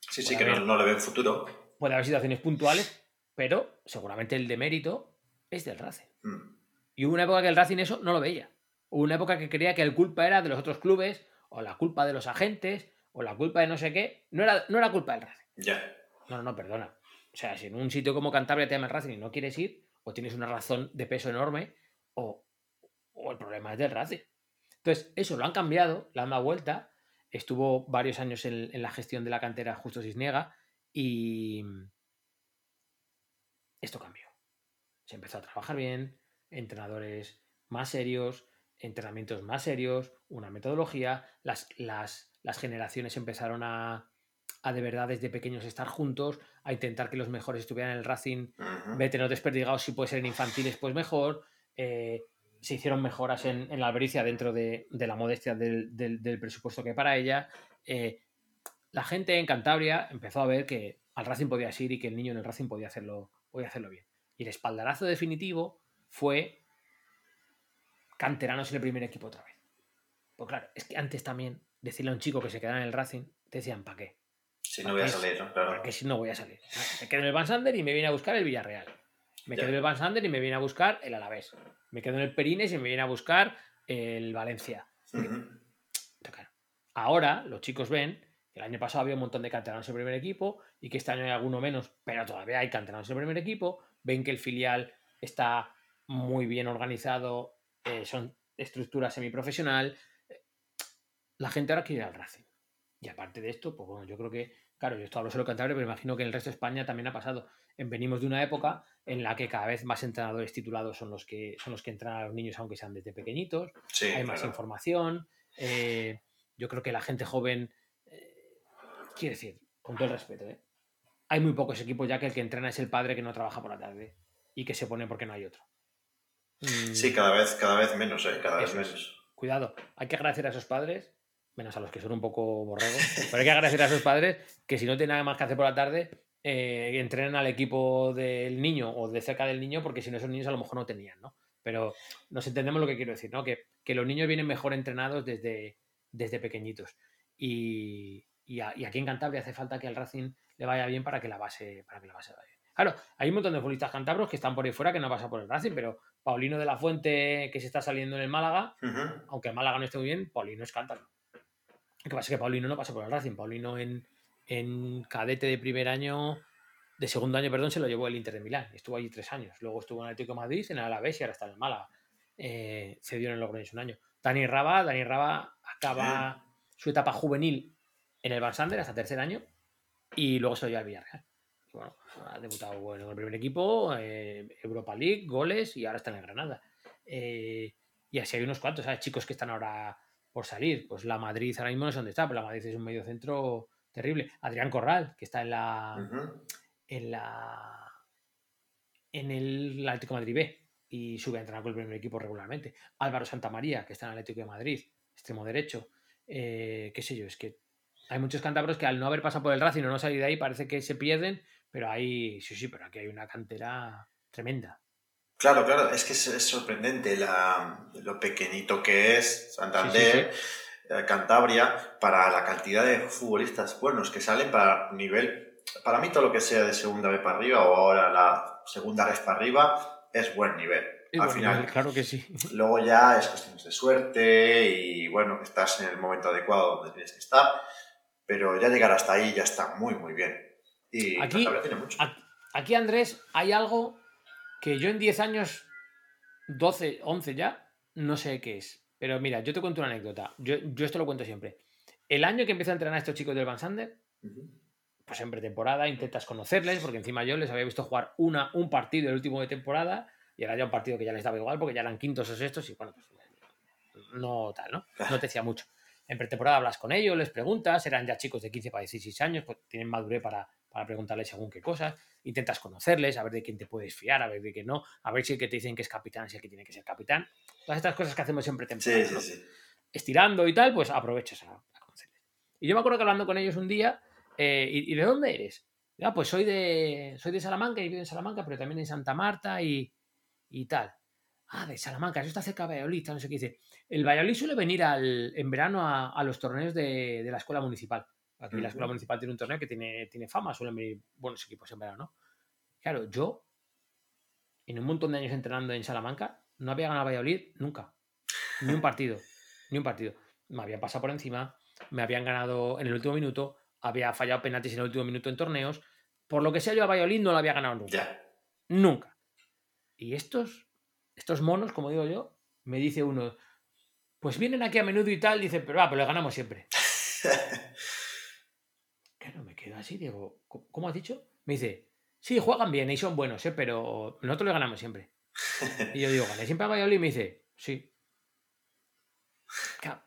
Sí, sí, que no, no le ven futuro. Puede haber situaciones puntuales, pero seguramente el de mérito es del Racing. Mm. Y hubo una época que el Racing eso no lo veía. Hubo una época que creía que el culpa era de los otros clubes, o la culpa de los agentes, o la culpa de no sé qué. No era, no era culpa del Racing. Ya. No, no, perdona. O sea, si en un sitio como Cantabria te llama el Racing y no quieres ir, o tienes una razón de peso enorme, o, el problema es del Racing. Entonces, eso lo han cambiado, le han dado vuelta. Estuvo varios años en, la gestión de la cantera Justo Cisniega y esto cambió. Se empezó a trabajar bien, entrenadores más serios, entrenamientos más serios, una metodología, las generaciones empezaron a, a de verdad desde pequeños estar juntos, a intentar que los mejores estuvieran en el Racing, Ujú. vete no desperdigados, si puede ser en infantiles, pues mejor. Eh, se hicieron mejoras en, en la albericia dentro de, de la modestia del, del- del presupuesto que hay para ella. Eh, la gente en Cantabria empezó a ver que al Racing podía ir y que el niño en el Racing podía hacerlo, podía hacerlo bien. Y el espaldarazo definitivo fue canteranos en el primer equipo otra vez. Pues claro, es que antes también decirle a un chico que se quedara en el Racing, te decían, ¿para qué? Si no voy a salir, ¿no? Claro. Porque si no voy a salir. Me quedo en el Van Sander y me viene a buscar el Villarreal. Me Ya. quedo en el Van Sander y me viene a buscar el Alavés. Me quedo en el Perines y me viene a buscar el Valencia. Ahora los chicos ven que el año pasado había un montón de canteranos en el primer equipo y que este año hay alguno menos, pero todavía hay canteranos en el primer equipo. Ven que el filial está muy bien organizado, eh, son estructura semiprofesional. La gente ahora quiere ir al Racing. Y aparte de esto, pues bueno, yo creo que, claro, yo esto hablo solo Cantabria, pero imagino que en el resto de España también ha pasado. En- Venimos de una época en la que cada vez más entrenadores titulados son los que son los que entrenan a los niños, aunque sean desde pequeñitos Sí, hay más información. eh, yo creo que la gente joven, eh, quiero decir, con todo el respeto, ¿eh? hay muy pocos equipos ya que el que entrena es el padre que no trabaja por la tarde y que se pone porque no hay otro. Mm, Sí, cada vez, cada vez menos, ¿eh? Cada vez es. menos. Cuidado, hay que agradecer a esos padres, menos a los que son un poco borregos, pero hay que agradecer a esos padres que si no tienen nada más que hacer por la tarde, eh, entrenen al equipo del niño o de cerca del niño, porque si no esos niños a lo mejor no tenían, ¿no? Pero nos entendemos lo que quiero decir, ¿no? Que, que los niños vienen mejor entrenados desde, desde pequeñitos. Y, y, a- y aquí en Cantabria hace falta que al Racing le vaya bien para que la base, para que la base vaya bien. Claro, hay un montón de futbolistas cantabros que están por ahí fuera que no pasa por el Racing, pero Paulino de la Fuente, que se está saliendo en el Málaga, Ujú. aunque el Málaga no esté muy bien, Paulino es cántaro. Lo que pasa es que Paulino no pasa por el Racing. Paulino en, en cadete de primer año, de segundo año, perdón, se lo llevó el Inter de Milán. Estuvo allí tres años. Luego estuvo en el Atlético de Madrid, en el Alavés y ahora está en el Málaga. Eh, cedió en el Logroñés un año. Dani Raba, Dani Raba acaba su etapa juvenil en el Van Sander hasta tercer año y luego se lo lleva al Villarreal. Y bueno, ha debutado bueno, en el primer equipo, eh, Europa League, goles y ahora está en el Granada. Eh, y así hay unos cuantos, ¿sabes? Chicos que están ahora por salir. Pues la Madrid ahora mismo no sé dónde está, pero la Madrid es un medio centro terrible. Adrián Corral, que está en la. En la. en el Atlético de Madrid B y sube a entrenar con el primer equipo regularmente. Álvaro Santamaría, que está en el Atlético de Madrid, extremo derecho. Eh, qué sé yo, es que hay muchos cántabros que al no haber pasado por el Racing o no salir de ahí parece que se pierden, pero hay, sí, sí, pero aquí hay una cantera tremenda. Claro, claro, es que es, es sorprendente la- lo pequeñito que es Santander, eh, Cantabria, para la cantidad de futbolistas buenos que salen para nivel, para mí todo lo que sea de segunda vez para arriba o ahora la segunda vez para arriba es buen nivel. Al final, claro que sí. luego ya es cuestiones de suerte y bueno, que estás en el momento adecuado donde tienes que estar, pero ya llegar hasta ahí ya está muy, muy bien. Y Aquí- tiene mucho. Aquí, Andrés, hay algo que yo en 10 años, 12, 11 ya, no sé qué es. Pero mira, yo te cuento una anécdota. Yo, yo esto lo cuento siempre. El año que empiezo a entrenar a estos chicos del Van Sander, pues en pretemporada intentas conocerles, porque encima yo les había visto jugar una, un partido el último de temporada, y era ya un partido que ya les daba igual, porque ya eran quintos o sextos, y bueno, pues no tal, ¿no? No te decía mucho. En pretemporada hablas con ellos, les preguntas, eran ya chicos de 15 para 16 años, pues tienen madurez para, para preguntarles según qué cosas, intentas conocerles, a ver de quién te puedes fiar, a ver de qué no, a ver si el que te dicen que es capitán es el que tiene que ser capitán. Todas estas cosas que hacemos en Sí, pretemporada. sí, ¿no? sí. estirando y tal, pues aprovechas a, a conocerles. Y yo me acuerdo que hablando con ellos un día, eh, ¿y, y de dónde eres? Ah, pues soy de, soy de Salamanca y vivo en Salamanca, pero también en Santa Marta y, y tal. Ah, de Salamanca, eso está cerca de Valladolid, no sé qué dice. El Valladolid suele venir al, en verano a, a los torneos de, de la escuela municipal. Aquí la escuela municipal tiene un torneo que tiene, tiene fama, suelen venir buenos equipos en verano, ¿no? Claro, yo, en un montón de años entrenando en Salamanca, no había ganado Valladolid nunca. Ni un partido. ni un partido. Me habían pasado por encima, me habían ganado en el último minuto, había fallado penaltis en el último minuto en torneos. Por lo que sea, yo a Valladolid no lo había ganado nunca. Nunca. Y estos, estos monos, como digo yo, me dice uno, pues vienen aquí a menudo y tal, dice, pero va, pero le ganamos siempre. Quedo así, digo, "¿Cómo- ¿cómo has dicho? Me dice, sí, juegan bien y son buenos, ¿eh? pero nosotros le ganamos siempre. Y yo digo, ¿gané siempre a Valladolid? Y me dice, sí. Claro,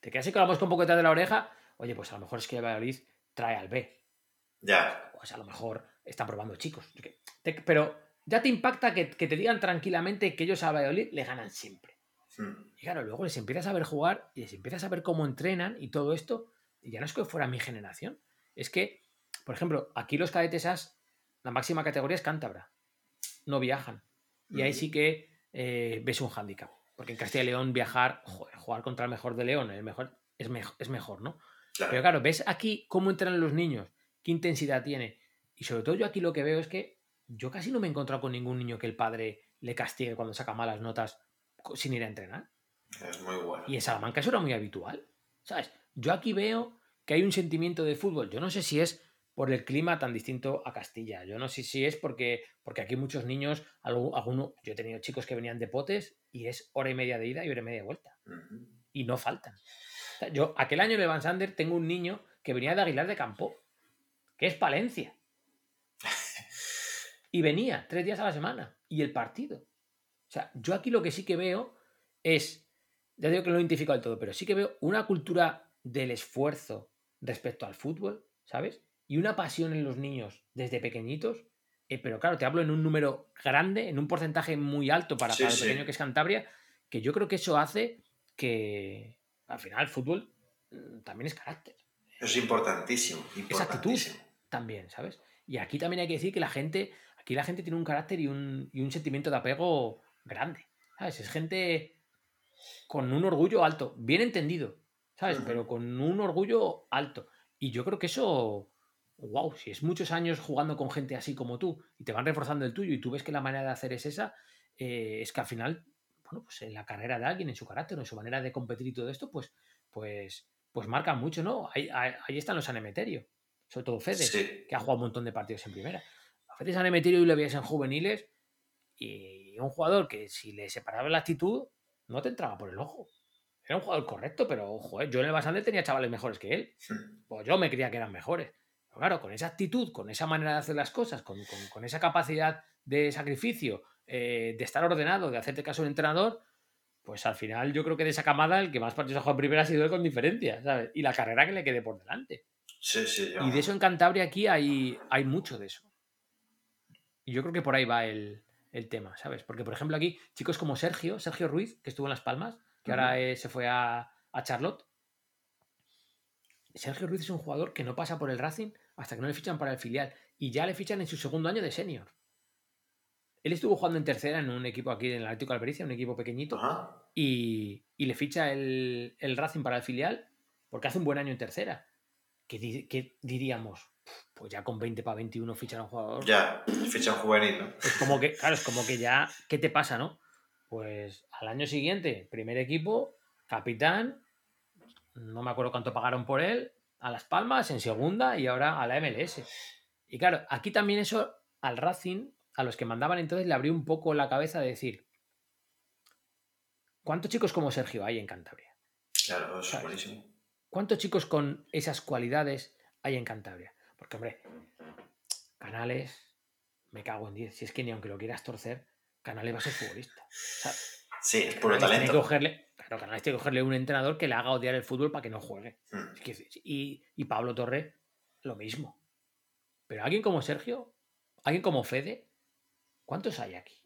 te quedas así con la mosca un poco detrás de la oreja. Oye, pues a lo mejor es que Valladolid trae al B. ya. Pues a lo mejor están probando chicos. Pero ya te impacta que, que te digan tranquilamente que ellos a Valladolid le ganan siempre. Mm. Y claro, luego les empiezas a ver jugar y les empiezas a ver cómo entrenan y todo esto. Y ya no es que fuera mi generación. Es que, por ejemplo, aquí los cadetes AS, la máxima categoría es cántabra. No viajan. Y ahí sí que eh, ves un hándicap. Porque en Castilla y León viajar, joder, jugar contra el mejor de León, el mejor, es, mejor, es mejor, ¿no? Claro. Pero claro, ves aquí cómo entrenan los niños, qué intensidad tiene. Y sobre todo yo aquí lo que veo es que yo casi no me he encontrado con ningún niño que el padre le castigue cuando saca malas notas sin ir a entrenar. Es muy bueno. Y en Salamanca eso era muy habitual. ¿Sabes? Yo aquí veo que hay un sentimiento de fútbol. Yo no sé si es por el clima tan distinto a Castilla. Yo no sé si es porque, porque aquí muchos niños, algu- alguno, yo he tenido chicos que venían de potes y es hora y media de ida y hora y media de vuelta. Y no faltan. Yo, aquel año en el Van Sander tengo un niño que venía de Aguilar de Campo, que es Palencia. Y venía tres días a la semana. Y el partido. O sea, yo aquí lo que sí que veo es, ya digo que no lo identifico del todo, pero sí que veo una cultura del esfuerzo respecto al fútbol, ¿sabes? Y una pasión en los niños desde pequeñitos. eh, pero claro, te hablo en un número grande, en un porcentaje muy alto para, Sí, para lo pequeño que es Cantabria, que yo creo que eso hace que al final el fútbol mm, también es carácter es importantísimo. actitud. Importantísimo. también, ¿sabes? Y aquí también hay que decir que la gente, aquí la gente tiene un carácter y un, y un sentimiento de apego grande, ¿sabes? Es gente con un orgullo alto, bien entendido, ¿sabes? Pero con un orgullo alto. Y yo creo que eso, wow, si es muchos años jugando con gente así como tú y te van reforzando el tuyo y tú ves que la manera de hacer es esa, eh, es que al final, bueno, pues en la carrera de alguien, en su carácter, en su manera de competir y todo esto, pues, pues, pues marca mucho, ¿no? Ahí, ahí, ahí están los San Emeterio, sobre todo Fede Sí. que ha jugado un montón de partidos en primera. A veces han emitido y lo veías en juveniles y un jugador que si le separaba la actitud no te entraba por el ojo. Era un jugador correcto, pero ojo, ¿eh? yo en el Basande tenía chavales mejores que él. Pues yo me creía que eran mejores. Pero claro, con esa actitud, con esa manera de hacer las cosas, con, con- con esa capacidad de sacrificio, eh, de estar ordenado, de hacerte caso al entrenador, pues al final yo creo que de esa camada el que más partidos ha jugado en primera ha sido él con diferencia, ¿sabes? Y la carrera que le quede por delante. Sí, sí. yo- Y de eso en Cantabria aquí hay, hay mucho de eso. Y yo creo que por ahí va el, el tema, ¿sabes? Porque, por ejemplo, aquí chicos como Sergio, Sergio Ruiz, que estuvo en Las Palmas, que ahora eh, se fue a, a Charlotte. Sergio Ruiz es un jugador que no pasa por el Racing hasta que no le fichan para el filial. Y ya le fichan en su segundo año de senior. Él estuvo jugando en tercera en un equipo aquí en el Atlético de Albericia, un equipo pequeñito y, y le ficha el, el Racing para el filial porque hace un buen año en tercera. Que diríamos, pues ya con 20 para 21 fichar a un jugador. Ya, ficha un juvenil, ¿no? Es como que, claro, es como que ya, ¿qué te pasa, no? Pues al año siguiente, primer equipo, capitán, no me acuerdo cuánto pagaron por él, a Las Palmas, en segunda y ahora a la MLS. Y claro, aquí también eso al Racing, a los que mandaban entonces, le abrió un poco la cabeza de decir, ¿cuántos chicos como Sergio hay en Cantabria? Claro, eso es buenísimo. ¿Cuántos chicos con esas cualidades hay en Cantabria? Porque, hombre, Canales, me cago en 10. Si es que ni aunque lo quieras torcer, Canales va a ser futbolista. O sea, Sí, es puro Canales tiene que talento. cogerle, claro, Canales tiene que cogerle un entrenador que le haga odiar el fútbol para que no juegue. Mm. Que- y, y Pablo Torre, lo mismo. Pero alguien como Sergio, alguien como Fede, ¿cuántos hay aquí?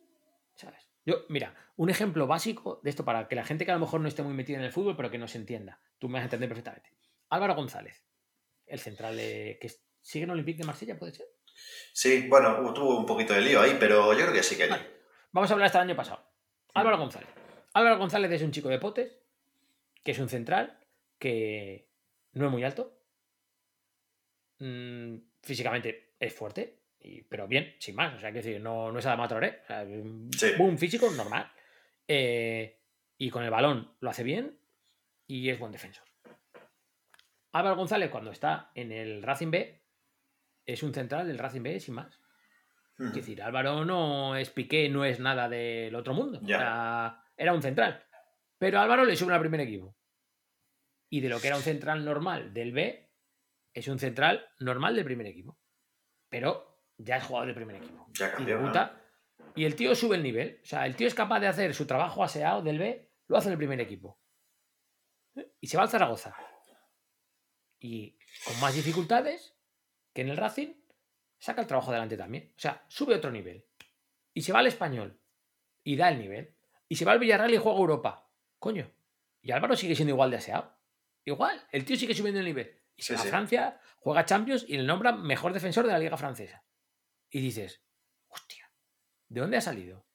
¿Sabes? Yo, mira, un ejemplo básico de esto para que la gente que a lo mejor no esté muy metida en el fútbol, pero que no se entienda. Tú me vas a entender perfectamente. Álvaro González, el central que sigue en Olympique de Marsella, ¿puede ser? Sí, bueno, tuvo un poquito de lío ahí, pero yo creo que sí que Vamos a hablar hasta el año pasado. Álvaro González. Álvaro González es un chico de potes, que es un central, que no es muy alto. Mm, físicamente es fuerte, pero bien, sin más. O sea, que decir, no, no es Adama Traoré. un físico normal. Eh, y con el balón lo hace bien y es buen defensor. Álvaro González, cuando está en el Racing B, es un central del Racing B sin más. Es decir, Álvaro no es Piqué, no es nada del otro mundo. era un central. Pero Álvaro le sube al primer equipo. Y de lo que era un central normal del B, es un central normal del primer equipo. Pero ya es jugador del primer equipo. Ya y, y el tío sube el nivel. O sea, el tío es capaz de hacer su trabajo aseado del B, lo hace en el primer equipo. Y se va al Zaragoza. Y con más dificultades que en el Racing, saca el trabajo adelante también. O sea, sube otro nivel. Y se va al español. Y da el nivel. Y se va al Villarreal y juega Europa. Coño. Y Álvaro sigue siendo igual de aseado. Igual. El tío sigue subiendo el nivel. Y se va a Francia, juega Champions y le nombra mejor defensor de la Liga Francesa y dices, hostia, ¿de dónde ha salido?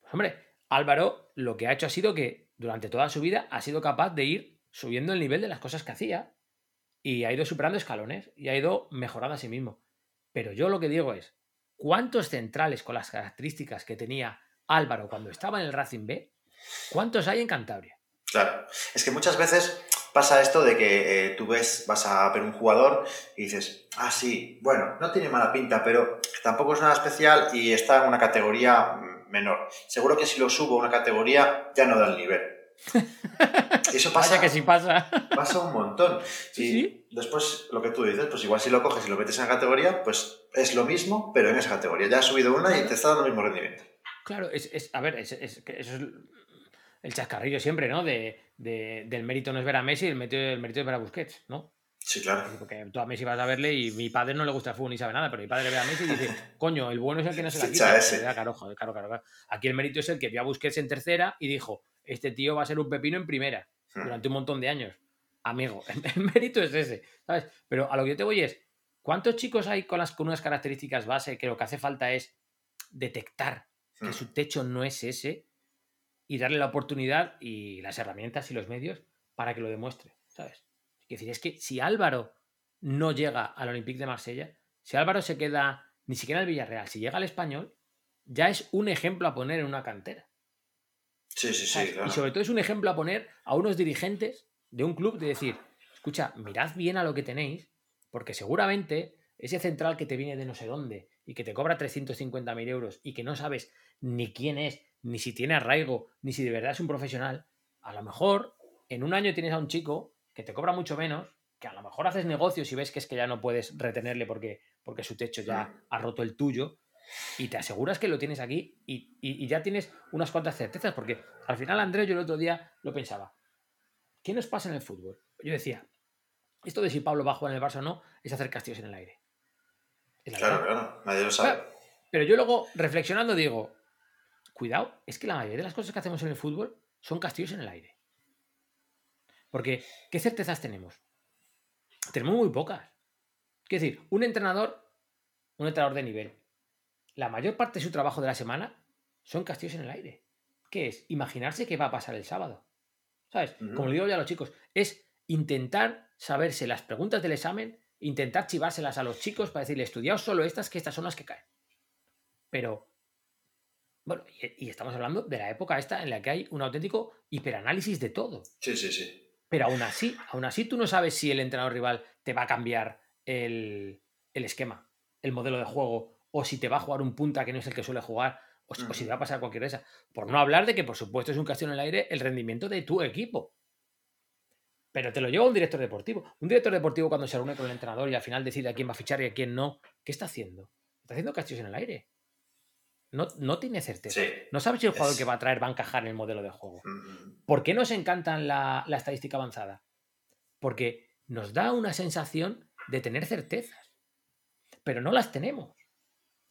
Pues hombre, Álvaro lo que ha hecho ha sido que durante toda su vida ha sido capaz de ir subiendo el nivel de las cosas que hacía y ha ido superando escalones y ha ido mejorando a sí mismo. Pero yo lo que digo es, ¿cuántos centrales con las características que tenía Álvaro cuando estaba en el Racing B, cuántos hay en Cantabria? Claro, es que muchas veces pasa esto de que eh, tú ves, vas a ver un jugador y dices, ah, sí, bueno, no tiene mala pinta, pero tampoco es nada especial y está en una categoría menor. Seguro que si lo subo a una categoría ya no da el nivel. Eso pasa. que sí pasa. Pasa un montón. Y después lo que tú dices, pues igual si lo coges y lo metes en la categoría, pues es lo mismo, pero en esa categoría. Ya has subido una y te está dando el mismo rendimiento. Claro, es, a ver, es, eso es el chascarrillo siempre, ¿no? De, del mérito no es ver a Messi, el mérito, el mérito es ver a Busquets, ¿no? Sí, claro. Porque tú a Messi vas a verle y mi padre no le gusta el fútbol ni sabe nada, pero mi padre ve a Messi y dice, coño, el bueno es el que no se la quita. Claro, claro, claro, Aquí el mérito es el que vio a Busquets en tercera y dijo, este tío va a ser un pepino en primera hmm. durante un montón de años. Amigo, el, mérito es ese, ¿sabes? Pero a lo que yo te voy es, ¿cuántos chicos hay con, las, con unas características base que lo que hace falta es detectar que hmm. su techo no es ese y darle la oportunidad y las herramientas y los medios para que lo demuestre, ¿sabes? Es decir, es que si Álvaro no llega al Olympique de Marsella, si Álvaro se queda ni siquiera al Villarreal, si llega al español, ya es un ejemplo a poner en una cantera. Sí, sí, sí. Y sobre todo es un ejemplo a poner a unos dirigentes de un club de decir, escucha, mirad bien a lo que tenéis, porque seguramente ese central que te viene de no sé dónde y que te cobra 350.000 euros y que no sabes ni quién es, ni si tiene arraigo, ni si de verdad es un profesional, a lo mejor en un año tienes a un chico que te cobra mucho menos, que a lo mejor haces negocios y ves que es que ya no puedes retenerle porque, porque su techo ya ha roto el tuyo, y te aseguras que lo tienes aquí y, ya tienes unas cuantas certezas, porque al final, Andrés, yo el otro día lo pensaba. ¿Qué nos pasa en el fútbol? Yo decía, esto de si Pablo va a jugar en el Barça o no, es hacer castillos en el aire. claro, claro, nadie lo sabe. Pero yo luego, reflexionando, digo, cuidado, es que la mayoría de las cosas que hacemos en el fútbol son castillos en el aire. Porque, ¿qué certezas tenemos? Tenemos muy pocas. Es decir, un entrenador, un entrenador de nivel, la mayor parte de su trabajo de la semana son castillos en el aire. ¿Qué es? Imaginarse qué va a pasar el sábado. ¿Sabes? Como le digo ya a los chicos, es intentar saberse las preguntas del examen, intentar chivárselas a los chicos para decirle, estudiaos solo estas, que estas son las que caen. Pero bueno, y, estamos hablando de la época esta en la que hay un auténtico hiperanálisis de todo. Sí, sí, sí. Pero aún así, aún así tú no sabes si el entrenador rival te va a cambiar el, esquema, el modelo de juego, o si te va a jugar un punta que no es el que suele jugar, o, si te va a pasar cualquier cosa. Por no hablar de que, por supuesto, es un castillo en el aire el rendimiento de tu equipo. Pero te lo lleva un director deportivo. Un director deportivo cuando se reúne con el entrenador y al final decide a quién va a fichar y a quién no, ¿qué está haciendo? Está haciendo castillos en el aire. No, tiene certeza. no sabe si el jugador que va a traer va a encajar en el modelo de juego. ¿Por qué nos encanta la, estadística avanzada? Porque nos da una sensación de tener certezas. Pero no las tenemos.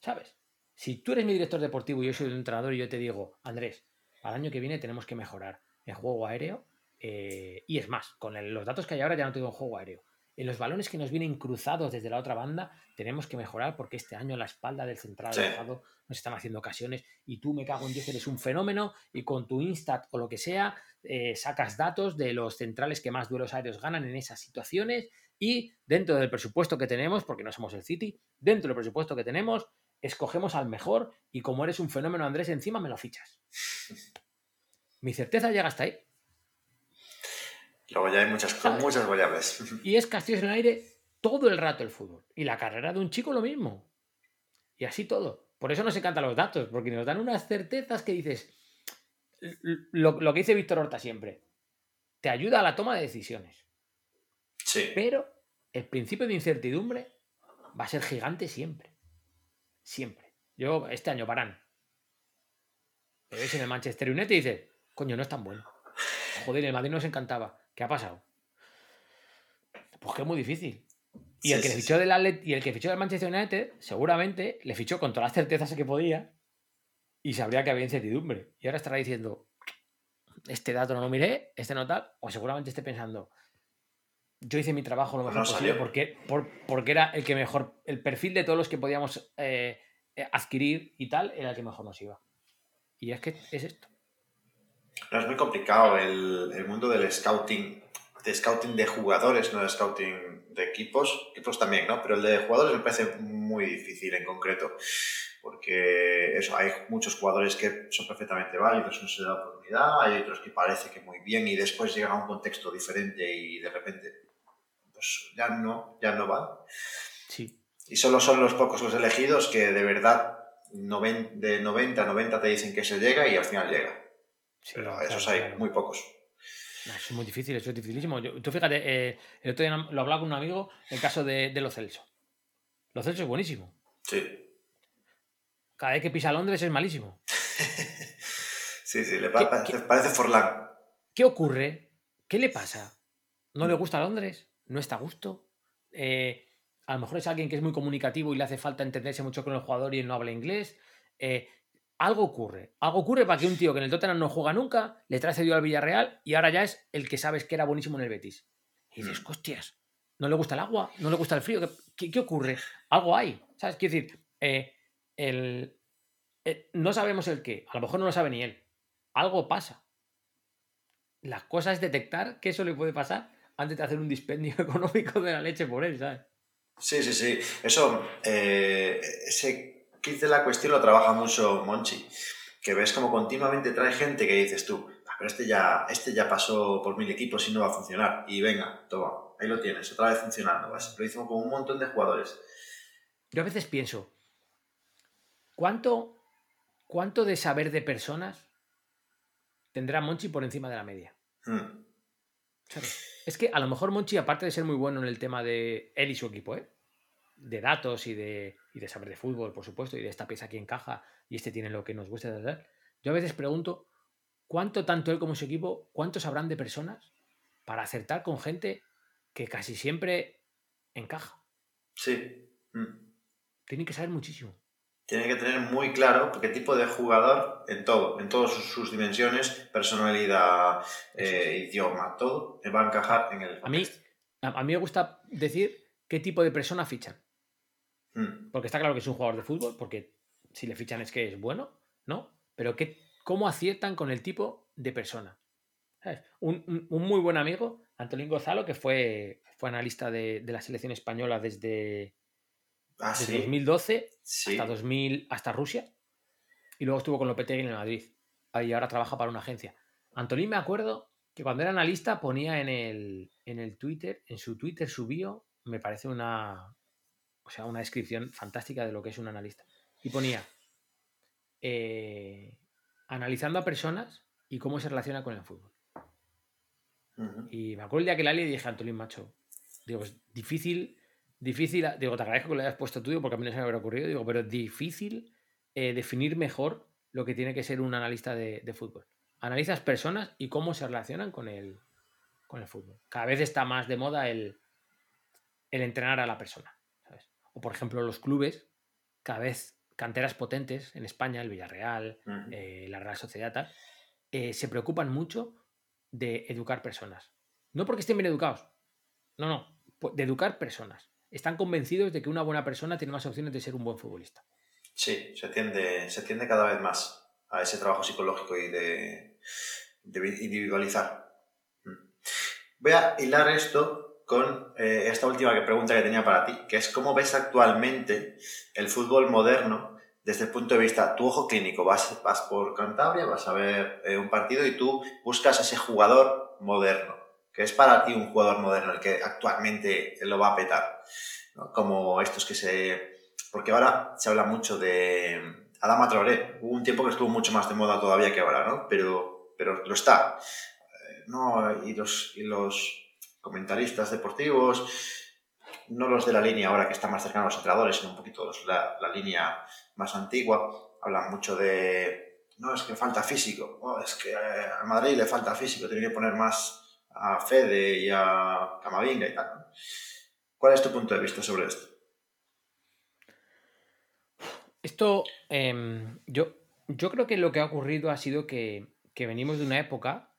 ¿Sabes? Si tú eres mi director deportivo y yo soy un entrenador y yo te digo, Andrés, al año que viene tenemos que mejorar el juego aéreo eh, y es más, con los datos que hay ahora ya no tengo juego aéreo. En los balones que nos vienen cruzados desde la otra banda, tenemos que mejorar porque este año la espalda del central Sí. nos están haciendo ocasiones y tú me cago en Dios, eres un fenómeno y con tu Instat o lo que sea, eh, sacas datos de los centrales que más duelos aéreos ganan en esas situaciones y dentro del presupuesto que tenemos, porque no somos el City, dentro del presupuesto que tenemos, escogemos al mejor y como eres un fenómeno, Andrés, encima me lo fichas. Mi certeza llega hasta ahí. Luego ya hay muchas, ¿Sabes? muchas variables. Y es castillos en el aire todo el rato el fútbol. Y la carrera de un chico lo mismo. Y así todo. Por eso nos encantan los datos, porque nos dan unas certezas que dices. Lo, lo que dice Víctor Horta siempre. Te ayuda a la toma de decisiones. Sí. Pero el principio de incertidumbre va a ser gigante siempre. Siempre. Yo, este año, Parán. Te ves en el Manchester United y dices, coño, no es tan bueno. Joder, el Madrid nos encantaba. ¿Qué ha pasado? Pues que es muy difícil. Y Sí, el que sí, le fichó sí. del y el que fichó del Manchester United, seguramente le fichó con todas las certezas que podía y sabría que había incertidumbre. Y ahora estará diciendo, este dato no lo miré, este no tal, o seguramente esté pensando, yo hice mi trabajo lo mejor no posible salió. porque, por- porque era el que mejor, el perfil de todos los que podíamos eh, eh, adquirir y tal, era el que mejor nos iba. Y es que es esto. No, es muy complicado el, el mundo del scouting, de scouting de jugadores, no de scouting de equipos. Equipos también, ¿no? Pero el de jugadores me parece muy difícil en concreto. Porque eso, hay muchos jugadores que son perfectamente válidos, no se da oportunidad, hay otros que parece que muy bien y después llegan a un contexto diferente y de repente pues ya no, ya no van. Sí. Y solo son los pocos los elegidos que de verdad noven- de 90 a 90 te dicen que se llega y al final llega. sí, Pero claro, esos hay claro. muy pocos. Eso es muy difícil, eso es dificilísimo. Yo- tú fíjate, eh, el otro día lo hablaba con un amigo, el caso de, de Lo Celso. Lo Celso es buenísimo. Sí. Cada vez que pisa Londres es malísimo. Sí, sí, le pa- ¿Qué- parece, parece Forlán. ¿Qué ocurre? ¿Qué le pasa? ¿No le gusta Londres? ¿No está a gusto? Eh, a lo mejor es alguien que es muy comunicativo y le hace falta entenderse mucho con el jugador y él no habla inglés. Eh, algo ocurre. Algo ocurre para que un tío que en el Tottenham no juega nunca le trae cedido al Villarreal y ahora ya es el que sabes que era buenísimo en el Betis. Y dices, Mm. hostias, ¿no le gusta el agua? ¿No le gusta el frío? ¿Qué, qué- qué ocurre? Algo hay. ¿Sabes? Quiero decir, eh, el, eh, no sabemos el qué. A lo mejor no lo sabe ni él. Algo pasa. La cosa es detectar que eso le puede pasar antes de hacer un dispendio económico de la leche por él, ¿sabes? Sí, sí, sí. Eso, eh, ese kit de la cuestión lo trabaja mucho Monchi. Que ves como continuamente trae gente que dices tú, "Ah, pero este ya, este ya pasó por mil equipos y no va a funcionar. Y venga, toma, ahí lo tienes, otra vez funcionando. Lo hicimos con un montón de jugadores. Yo a veces pienso, ¿cuánto, cuánto de saber de personas tendrá Monchi por encima de la media? Hmm. ¿Sabes? Es que a lo mejor Monchi, aparte de ser muy bueno en el tema de él y su equipo, ¿eh? de datos y de, y de saber de fútbol, por supuesto, y de esta pieza aquí encaja y este tiene lo que nos gusta de dar, yo a veces pregunto cuánto tanto él como su equipo, cuántos sabrán de personas para acertar con gente que casi siempre encaja. Sí. Hmm. Tienen que saber muchísimo. Tiene que tener muy claro qué tipo de jugador en todo, en todas sus, dimensiones, personalidad, eh, idioma, todo, va a encajar en el A mí, a, a mí me gusta decir qué tipo de persona fichan. Hmm. Porque está claro que es un jugador de fútbol, porque si le fichan es que es bueno, ¿no? Pero qué, cómo aciertan con el tipo de persona. ¿Sabes? Un, un- un muy buen amigo, Antolín Gonzalo, que fue, fue analista de, de la selección española desde, Ah, desde sí. 2012 Sí. hasta 2000 hasta Rusia y luego estuvo con Lopetegui en el Madrid y ahora trabaja para una agencia. Antolín me acuerdo que cuando era analista ponía en el, en el Twitter, en su Twitter su bio, me parece una o sea, una descripción fantástica de lo que es un analista. Y ponía eh, analizando a personas y cómo se relaciona con el fútbol. Y me acuerdo el día que la leí dije, Antolín, macho, digo, es difícil, difícil, digo, te agradezco que lo hayas puesto tú, porque a mí no se me hubiera ocurrido, digo, pero difícil eh, definir mejor lo que tiene que ser un analista de, de fútbol. Analizas personas y cómo se relacionan con el, con el fútbol. Cada vez está más de moda el, el entrenar a la persona. ¿sabes? O por ejemplo, los clubes cada vez canteras potentes en España, el Villarreal, eh, la Real Sociedad, eh, se preocupan mucho de educar personas. No porque estén bien educados, no, no, de educar personas. Están convencidos de que una buena persona tiene más opciones de ser un buen futbolista. Sí, se tiende, se tiende cada vez más a ese trabajo psicológico y de, individualizar. Mm. Voy a hilar esto con eh, esta última pregunta que tenía para ti, que es cómo ves actualmente el fútbol moderno desde el punto de vista, tu ojo clínico, vas, vas por Cantabria, vas a ver eh, un partido y tú buscas ese jugador moderno, que es para ti un jugador moderno, el que actualmente lo va a petar, como estos que se... Porque ahora se habla mucho de Adama Traoré, hubo un tiempo que estuvo mucho más de moda todavía que ahora, ¿no? Pero, pero lo está. Eh, ¿no? Y, los, y los comentaristas deportivos, no los de la línea ahora que están más cercanos a los entrenadores, sino un poquito la, la línea más antigua, hablan mucho de, no, es que falta físico, oh, es que a Madrid le falta físico, tiene que poner más a Fede y a Camavinga y tal. ¿Cuál es tu punto de vista sobre esto? Esto, em, yo, yo creo que lo que ha ocurrido ha sido que, que venimos de una época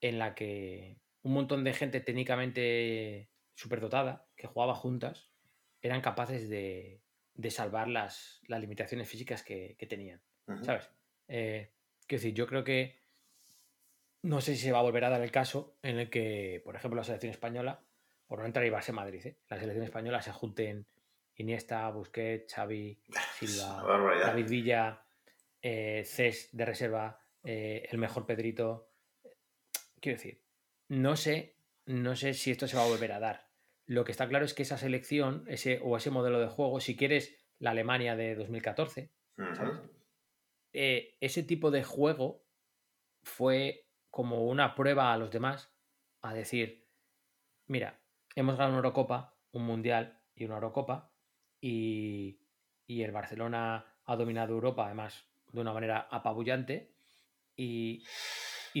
en la que un montón de gente técnicamente superdotada, que jugaba juntas, eran capaces de, de salvar las, las, limitaciones físicas que, que tenían. ¿Sabes? Eh, quiero decir, yo creo que no sé si se va a volver a dar el caso en el que, por ejemplo, la selección española, por no entrar y base Madrid, ¿eh? la selección española se junten Iniesta, Busquets, Xavi, Silva, David Villa, eh, Cés de reserva, eh, el mejor Pedrito. Quiero decir, no sé, no sé si esto se va a volver a dar. Lo que está claro es que esa selección, ese, o ese modelo de juego, si quieres la Alemania de 2014, eh, ese tipo de juego fue como una prueba a los demás a decir, mira, hemos ganado una Eurocopa, un Mundial y una Eurocopa, y, el Barcelona ha dominado Europa, además, de una manera apabullante. Y,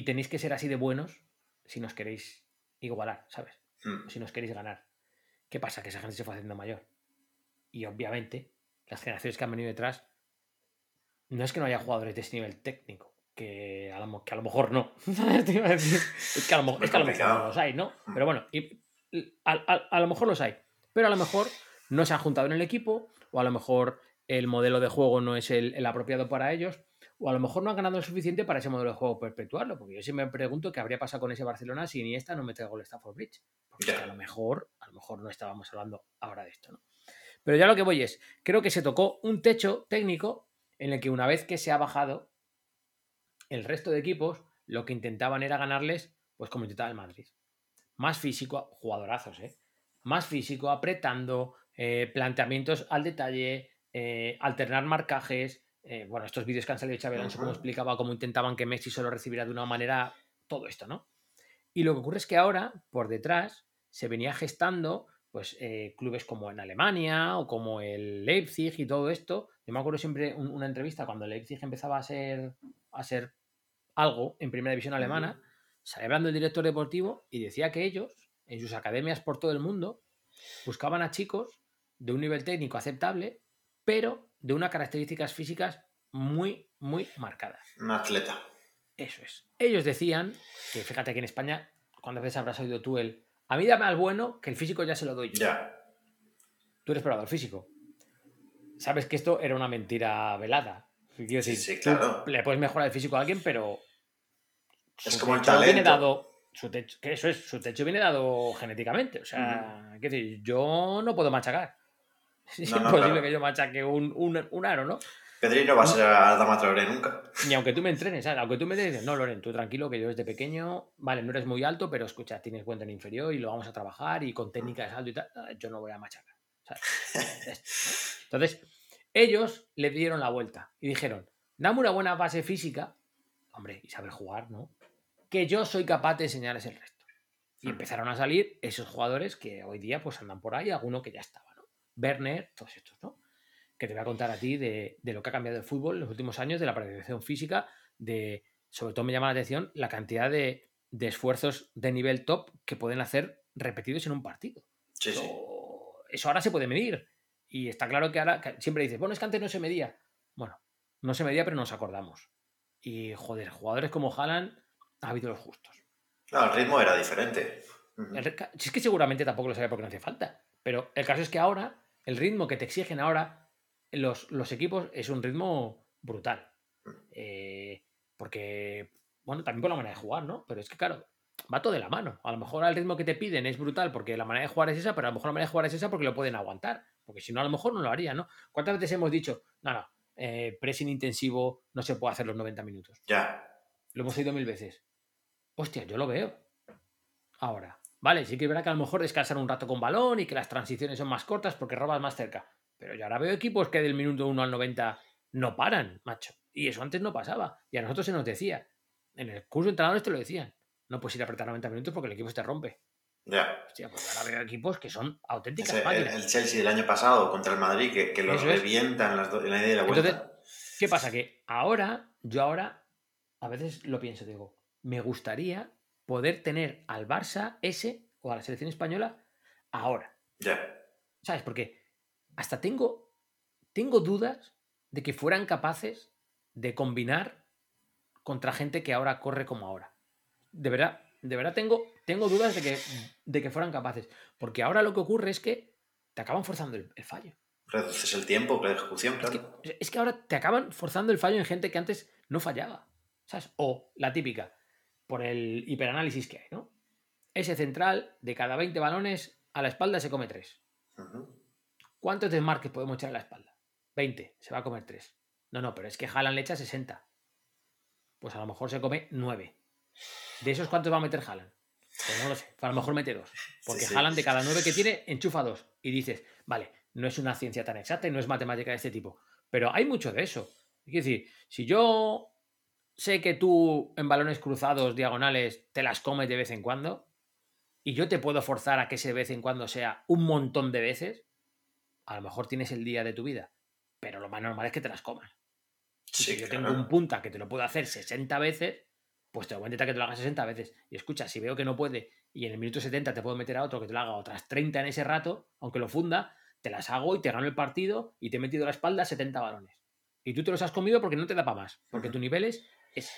tenéis que ser así de buenos si nos queréis igualar, ¿sabes? Hmm. Si nos queréis ganar. ¿Qué pasa? Que esa gente se fue haciendo mayor. Y obviamente, las generaciones que han venido detrás, no es que no haya jugadores de ese nivel técnico, que a lo, que a lo mejor no. es que a lo, mejor no los hay, ¿no? Hmm. Pero bueno, a lo mejor los hay. Pero a lo mejor no se han juntado en el equipo, o a lo mejor el modelo de juego no es el, apropiado para ellos, o a lo mejor no han ganado lo suficiente para ese modelo de juego perpetuarlo, porque yo siempre me pregunto qué habría pasado con ese Barcelona si ni esta no mete el gol Stafford Bridge, porque a lo mejor, a lo mejor no estábamos hablando ahora de esto, ¿no? Pero ya lo que voy es, creo que se tocó un techo técnico en el que una vez que se ha bajado, el resto de equipos lo que intentaban era ganarles, pues como intentaba el Madrid. Más físico, jugadorazos, ¿eh? Más físico, apretando, eh, planteamientos al detalle, eh, alternar marcajes. Eh, bueno, estos vídeos que han salido de Xavi Alonso, como explicaba, cómo intentaban que Messi solo recibiera de una manera todo esto, ¿no? Y lo que ocurre es que ahora, por detrás, se venía gestando pues clubes como en Alemania o como el Leipzig y todo esto. Yo me acuerdo siempre una entrevista cuando el Leipzig empezaba a ser, a ser algo en primera división alemana, hablando el director deportivo y decía que ellos, en sus academias por todo el mundo, buscaban a chicos de un nivel técnico aceptable, pero de unas características físicas muy, muy marcadas. Un atleta. Eso es. Ellos decían que, fíjate que en España, cuando veces habrás oído tú el, a mí dame al bueno, que el físico ya se lo doy yo. Ya. Tú eres probador físico. Sabes que esto era una mentira velada. Quiero decir, sí, claro. le puedes mejorar el físico a alguien, pero es como el talento. dado su techo, que eso es, su techo viene dado genéticamente. O sea, decir, yo no puedo machacar. Es imposible que yo machaque un, un, aro, ¿no? Pedri no va a ser a Dama Traoré nunca. Ni aunque tú me entrenes, ¿sabes? Aunque tú me dices, no, Loren, tú tranquilo, que yo desde pequeño, vale, no eres muy alto, pero escucha, tienes buen en inferior y lo vamos a trabajar y con técnica de salto y tal, yo no voy a machacar. Entonces, ellos le dieron la vuelta y dijeron, dame una buena base física, hombre, y saber jugar, ¿no? Que yo soy capaz de enseñarles el resto. Y empezaron a salir esos jugadores que hoy día pues andan por ahí, alguno que ya estaba. Werner, todos estos, ¿no? Que te voy a contar a ti de, lo que ha cambiado el fútbol en los últimos años, de la preparación física, de, sobre todo me llama la atención la cantidad de, esfuerzos de nivel top que pueden hacer repetidos en un partido. Sí, eso, eso ahora se puede medir. Y está claro que ahora siempre dices, bueno, es que antes no se medía. Bueno, no se medía, pero nos acordamos. Y joder, jugadores como Haaland ha habido los justos. No, el ritmo era diferente. Si es que seguramente tampoco lo sabía porque no hacía falta. Pero el caso es que ahora, el ritmo que te exigen ahora los, los equipos es un ritmo brutal. Mm. Eh, porque, bueno, también por la manera de jugar, ¿no? Pero es que, claro, va todo de la mano. A lo mejor el ritmo que te piden es brutal porque la manera de jugar es esa, pero a lo mejor la manera de jugar es esa porque lo pueden aguantar. Porque si no, a lo mejor no lo harían, ¿no? ¿Cuántas veces hemos dicho, no, no, eh, pressing intensivo no se puede hacer los 90 minutos? Ya. Lo hemos oído mil veces. Hostia, yo lo veo. Ahora, vale, sí que es verdad que a lo mejor descansar un rato con balón y que las transiciones son más cortas porque robas más cerca. Pero yo ahora veo equipos que del minuto 1 al 90 no paran, macho. Y eso antes no pasaba. Y a nosotros se nos decía. En el curso de entrenadores te lo decían. No puedes ir a apretar 90 minutos porque el equipo se te rompe. Ya. Hostia, pues ahora veo equipos que son auténticas Ese- el, máquinas. el Chelsea del año pasado contra el Madrid, que, que los revientan las do- en la ida y la vuelta. Entonces, ¿qué pasa? Que ahora, yo ahora, a veces lo pienso, digo, me gustaría poder tener al Barça ese o a la selección española ahora. ya. ¿Sabes? Porque hasta tengo, tengo dudas de que fueran capaces de combinar contra gente que ahora corre como ahora. De verdad, de verdad tengo, tengo dudas de que, de que fueran capaces. Porque ahora lo que ocurre es que te acaban forzando el- el fallo. Reduces el tiempo, la ejecución, Es claro. que, es que ahora te acaban forzando el fallo en gente que antes no fallaba. ¿Sabes? O la típica, por el hiperanálisis que hay, ¿no? Ese central, de cada 20 balones, a la espalda se come 3. Ujú. ¿Cuántos desmarques podemos echar a la espalda? 20, se va a comer 3. No, no, pero es que Haaland le echa 60. Pues a lo mejor se come 9. ¿De esos cuántos va a meter Haaland? Pues no lo sé. A lo mejor mete 2. Porque Sí, sí. Haaland de cada 9 que tiene, enchufa 2. Y dices, vale, no es una ciencia tan exacta y no es matemática de este tipo. Pero hay mucho de eso. Es decir, si yo sé que tú en balones cruzados, diagonales, te las comes de vez en cuando, y yo te puedo forzar a que ese vez en cuando sea un montón de veces, a lo mejor tienes el día de tu vida. Pero lo más normal es que te las comas. Sí, si yo claro. tengo un punta que te lo puedo hacer 60 veces, pues te voy a intentar que te lo hagas 60 veces. Y escucha, si veo que no puede y en el minuto 70 te puedo meter a otro que te lo haga otras 30 en ese rato, aunque lo funda, te las hago y te gano el partido y te he metido a la espalda 70 balones. Y tú te los has comido porque no te da para más, porque tu nivel es ese.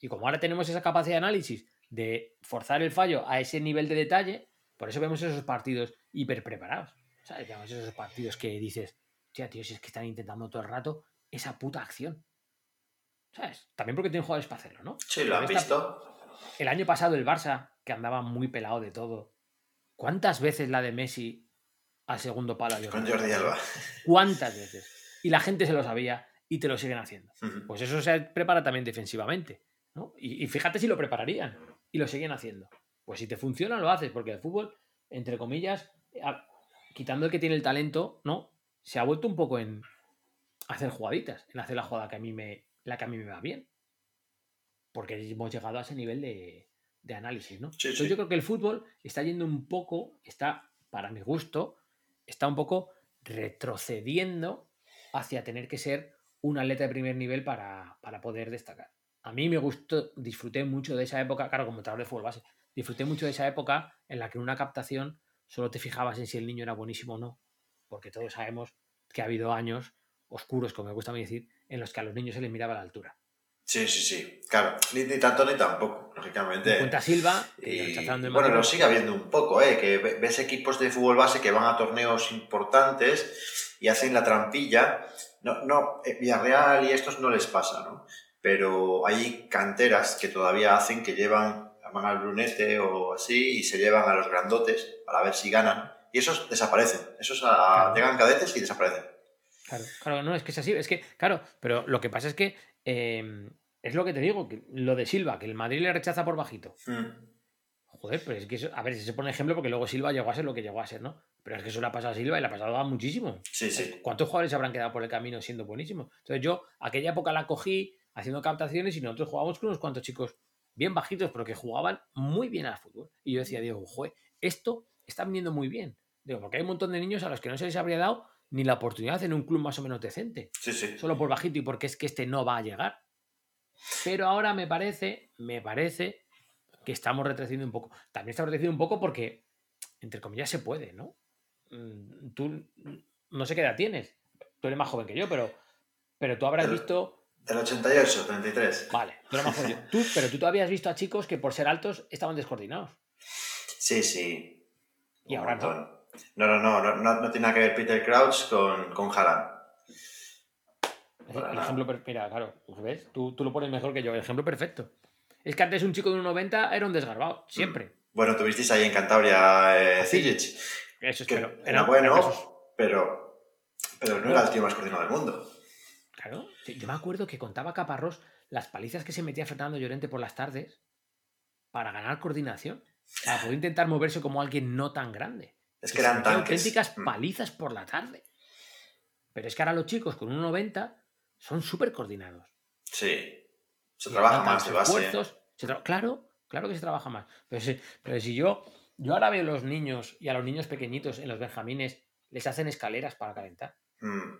Y como ahora tenemos esa capacidad de análisis de forzar el fallo a ese nivel de detalle, por eso vemos esos partidos hiper preparados. ¿Sabes? Vemos esos partidos que dices, tía, tío, si es que están intentando todo el rato esa puta acción. ¿Sabes? También porque tienen jugadores para hacerlo, ¿no? Sí, lo han visto. El año pasado el Barça, que andaba muy pelado de todo. ¿Cuántas veces la de Messi al segundo palo? había Con? Jordi Alba. ¿Cuántas veces? Y la gente se lo sabía y te lo siguen haciendo. Pues eso se prepara también defensivamente. ¿no? Y, y fíjate si lo prepararían y lo siguen haciendo. Pues si te funciona, lo haces, porque el fútbol, entre comillas, a- quitando el que tiene el talento, ¿no? Se ha vuelto un poco en hacer jugaditas, en hacer la jugada que a mí me, la que a mí me va bien. Porque hemos llegado a ese nivel de, de análisis, ¿no? Sí, Entonces sí. yo creo que el fútbol está yendo un poco, está, para mi gusto, está un poco retrocediendo hacia tener que ser un atleta de primer nivel para, para poder destacar. A mí me gustó, disfruté mucho de esa época, claro, como entrenador de fútbol base, disfruté mucho de esa época en la que en una captación solo te fijabas en si el niño era buenísimo o no, porque todos sabemos que ha habido años oscuros, como me gusta a mí decir, en los que a los niños se les miraba la altura. Sí, sí, sí. Claro, ni, ni tanto ni tampoco, lógicamente. Cuenta Silva, que Y, bueno, Madrid, lo sigue habiendo un poco, ¿eh? que ve- ves equipos de fútbol base que van a torneos importantes y hacen la trampilla. No, no, Villarreal y estos no les pasa, ¿no? Pero hay canteras que todavía hacen que llevan, van al brunete o así y se llevan a los grandotes para ver si ganan. Y esos desaparecen. Esos a- Claro. llegan cadetes y desaparecen. Claro, claro, no, es que es así, es que, claro, pero lo que pasa es que eh, es lo que te digo, que lo de Silva, que el Madrid le rechaza por bajito. Mm. Joder, pero es que eso, a ver, si se pone ejemplo porque luego Silva llegó a ser lo que llegó a ser, ¿no? Pero es que eso le ha pasado a Silva y le ha pasado a muchísimo. Sí, sí. ¿Cuántos jugadores habrán quedado por el camino siendo buenísimos? Entonces yo, aquella época la cogí haciendo captaciones y nosotros jugábamos con unos cuantos chicos bien bajitos, pero que jugaban muy bien al fútbol. Y yo decía, digo, joder, esto está viniendo muy bien. Digo, porque hay un montón de niños a los que no se les habría dado ni la oportunidad en un club más o menos decente Sí, sí. solo por bajito y porque es que este no va a llegar. Pero ahora me parece, me parece que estamos retrocediendo un poco. También estamos retrocediendo un poco porque, entre comillas, se puede, ¿no? Mm, Tú no sé qué edad tienes. Tú eres más joven que yo, pero, Pero tú habrás visto. Del 88, 33. Vale, tú lo mejor yo. Tú, pero tú todavía has visto a chicos que por ser altos estaban descoordinados. Sí, sí. Y ahora no. No, no, no, no, no, tiene nada que ver Peter Crouch con, con Haaland. El ejemplo, mira, claro, ¿ves? Tú, tú, lo pones mejor que yo. El ejemplo perfecto. Es que antes un chico de 1,90 era un desgarbado, siempre. Bueno, tuvisteis ahí en Cantabria eh, Eso es, que era bueno, pero, pero no era el tío más coordinado del mundo. Claro, yo me acuerdo que contaba Caparrós las palizas que se metía Fernando Llorente por las tardes para ganar coordinación, para poder intentar moverse como alguien no tan grande. Es que eran tanques. auténticas mm. palizas por la tarde. Pero es que ahora los chicos con 1,90 son súper coordinados. Sí. Se trabaja más de base. claro, claro que se trabaja más. Pero si, pero si yo, yo ahora veo a los niños y a los niños pequeñitos en los benjamines, les hacen escaleras para calentar. Mm.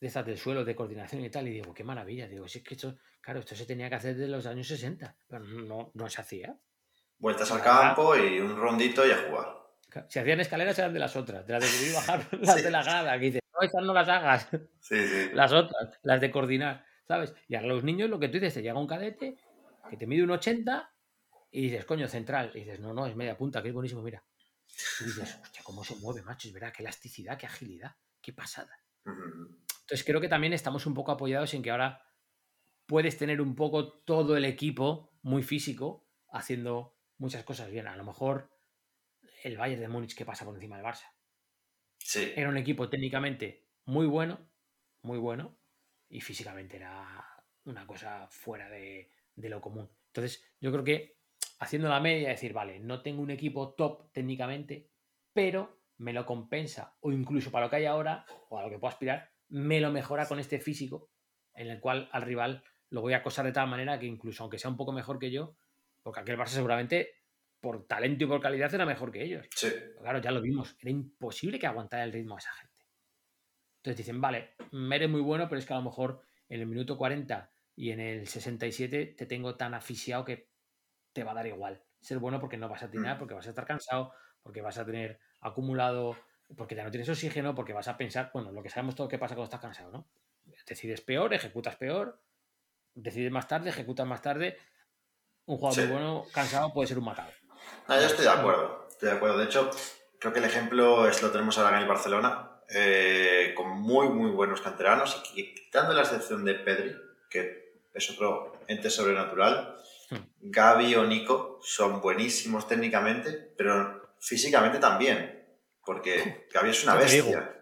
De estas del suelo, de coordinación y tal. Y digo, qué maravilla. Digo, si es que esto, claro, esto se tenía que hacer desde los años 60. Pero no, no se hacía. Vueltas al campo y un rondito y a jugar. Si hacían escaleras eran de las otras, de las de subir y bajar, las de la grada, que dices, no, esas no las hagas. Sí, sí. Las otras, las de coordinar, ¿sabes? Y a los niños lo que tú dices, te llega un cadete que te mide un 80 y dices, coño, central. Y dices, no, no, es media punta, que es buenísimo, mira. Y dices, hostia, cómo se mueve, macho, es verdad, qué elasticidad, qué agilidad, qué pasada. Entonces creo que también estamos un poco apoyados en que ahora puedes tener un poco todo el equipo muy físico haciendo muchas cosas bien. A lo mejor el Bayern de Múnich que pasa por encima del Barça. Sí. Era un equipo técnicamente muy bueno, muy bueno, y físicamente era una cosa fuera de, lo común. Entonces, yo creo que haciendo la media, decir, vale, no tengo un equipo top técnicamente, pero me lo compensa, o incluso para lo que hay ahora, o a lo que puedo aspirar, me lo mejora con este físico, en el cual al rival lo voy a acosar de tal manera que incluso aunque sea un poco mejor que yo, porque aquel Barça seguramente por talento y por calidad era mejor que ellos. Sí. claro, ya lo vimos. Era imposible que aguantara el ritmo a esa gente. Entonces dicen, vale, Mere es muy bueno, pero es que a lo mejor en el minuto 40 y en el 67 te tengo tan asfixiado que te va a dar igual. Ser bueno porque no vas a atinar, mm. porque vas a estar cansado, porque vas a tener acumulado, porque ya no tienes oxígeno, porque vas a pensar, bueno, lo que sabemos todo que pasa cuando estás cansado, ¿no? Decides peor, ejecutas peor, decides más tarde, ejecutas más tarde. Un jugador muy bueno, cansado, puede ser un matado. No, yo estoy de acuerdo, estoy de acuerdo. De hecho, creo que el ejemplo es lo tenemos ahora en el Barcelona, eh, con muy, muy buenos canteranos, y quitando la excepción de Pedri, que es otro ente sobrenatural. Gaby o Nico son buenísimos técnicamente, pero físicamente también, porque Gaby es una bestia.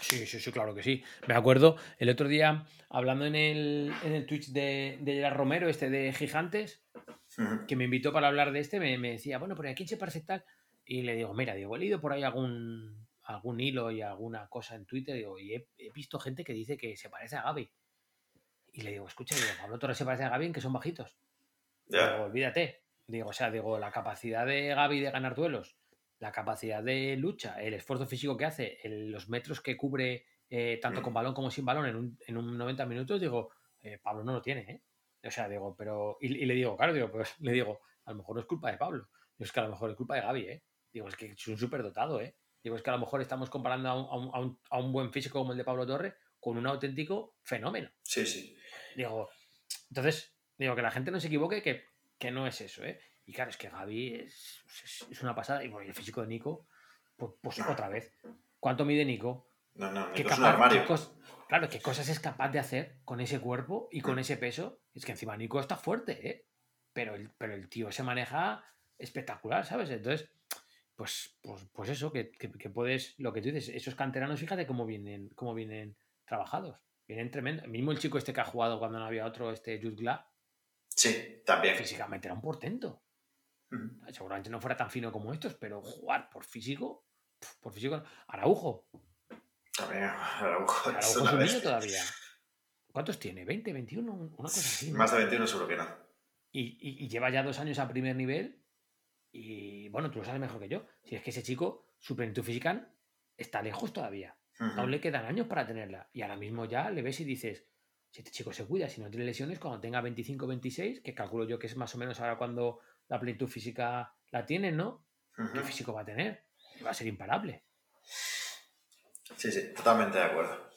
Sí, sí, sí, claro que sí. Me acuerdo el otro día hablando en el, en el Twitch de, de Gerard Romero, este de Gigantes, que me invitó para hablar de este, me, decía, bueno, pero ¿a quién se parece tal? Y le digo, mira, digo, he leído por ahí algún, algún hilo y alguna cosa en Twitter, digo, y he, visto gente que dice que se parece a Gaby. Y le digo, escucha, digo, Pablo Torres se parece a Gaby en que son bajitos. Digo, olvídate. Digo, o sea, digo, la capacidad de Gaby de ganar duelos, la capacidad de lucha, el esfuerzo físico que hace, los metros que cubre eh, tanto con balón como sin balón en un, en un 90 minutos, digo, eh, Pablo no lo tiene, ¿eh? O sea, digo, pero. Y, le digo, claro, digo, pues le digo, a lo mejor no es culpa de Pablo. es que a lo mejor es culpa de Gaby, ¿eh? Digo, es que es un súper dotado, ¿eh? Digo, es que a lo mejor estamos comparando a un, buen físico como el de Pablo Torre con un auténtico fenómeno. Sí, sí. Digo, entonces, digo, que la gente no se equivoque, que, que no es eso, ¿eh? Y claro, es que Gaby es, es, una pasada. Y bueno, el físico de Nico, pues, pues otra vez. ¿Cuánto mide Nico? No, no, Nico es un armario. Claro, ¿qué cosas es capaz de hacer con ese cuerpo y con mm. ese peso? Es que encima Nico está fuerte, ¿eh? Pero el, pero el tío se maneja espectacular, ¿sabes? Entonces, pues, pues, pues eso, que, puedes, lo que tú dices, esos canteranos, fíjate cómo vienen, cómo vienen trabajados. Vienen tremendo. Mismo el chico este que ha jugado cuando no había otro, este Jude Sí, también. Físicamente era un portento. Seguramente no fuera tan fino como estos, pero jugar por físico, por físico. Araujo, también, Araujo, es un niño todavía. ¿Cuántos tiene? ¿20, 21? Una cosa así. Más de 21 seguro que no. Y, lleva ya dos años a primer nivel. Y bueno, tú lo sabes mejor que yo. Si es que ese chico, su plenitud física, está lejos todavía. Aún le quedan años para tenerla. Y ahora mismo ya le ves y dices, si este chico se cuida, si no tiene lesiones, cuando tenga 25, 26, que calculo yo que es más o menos ahora cuando la plenitud física la tiene, ¿no? ¿Qué físico va a tener? Va a ser imparable. Sí, sí, totalmente de acuerdo.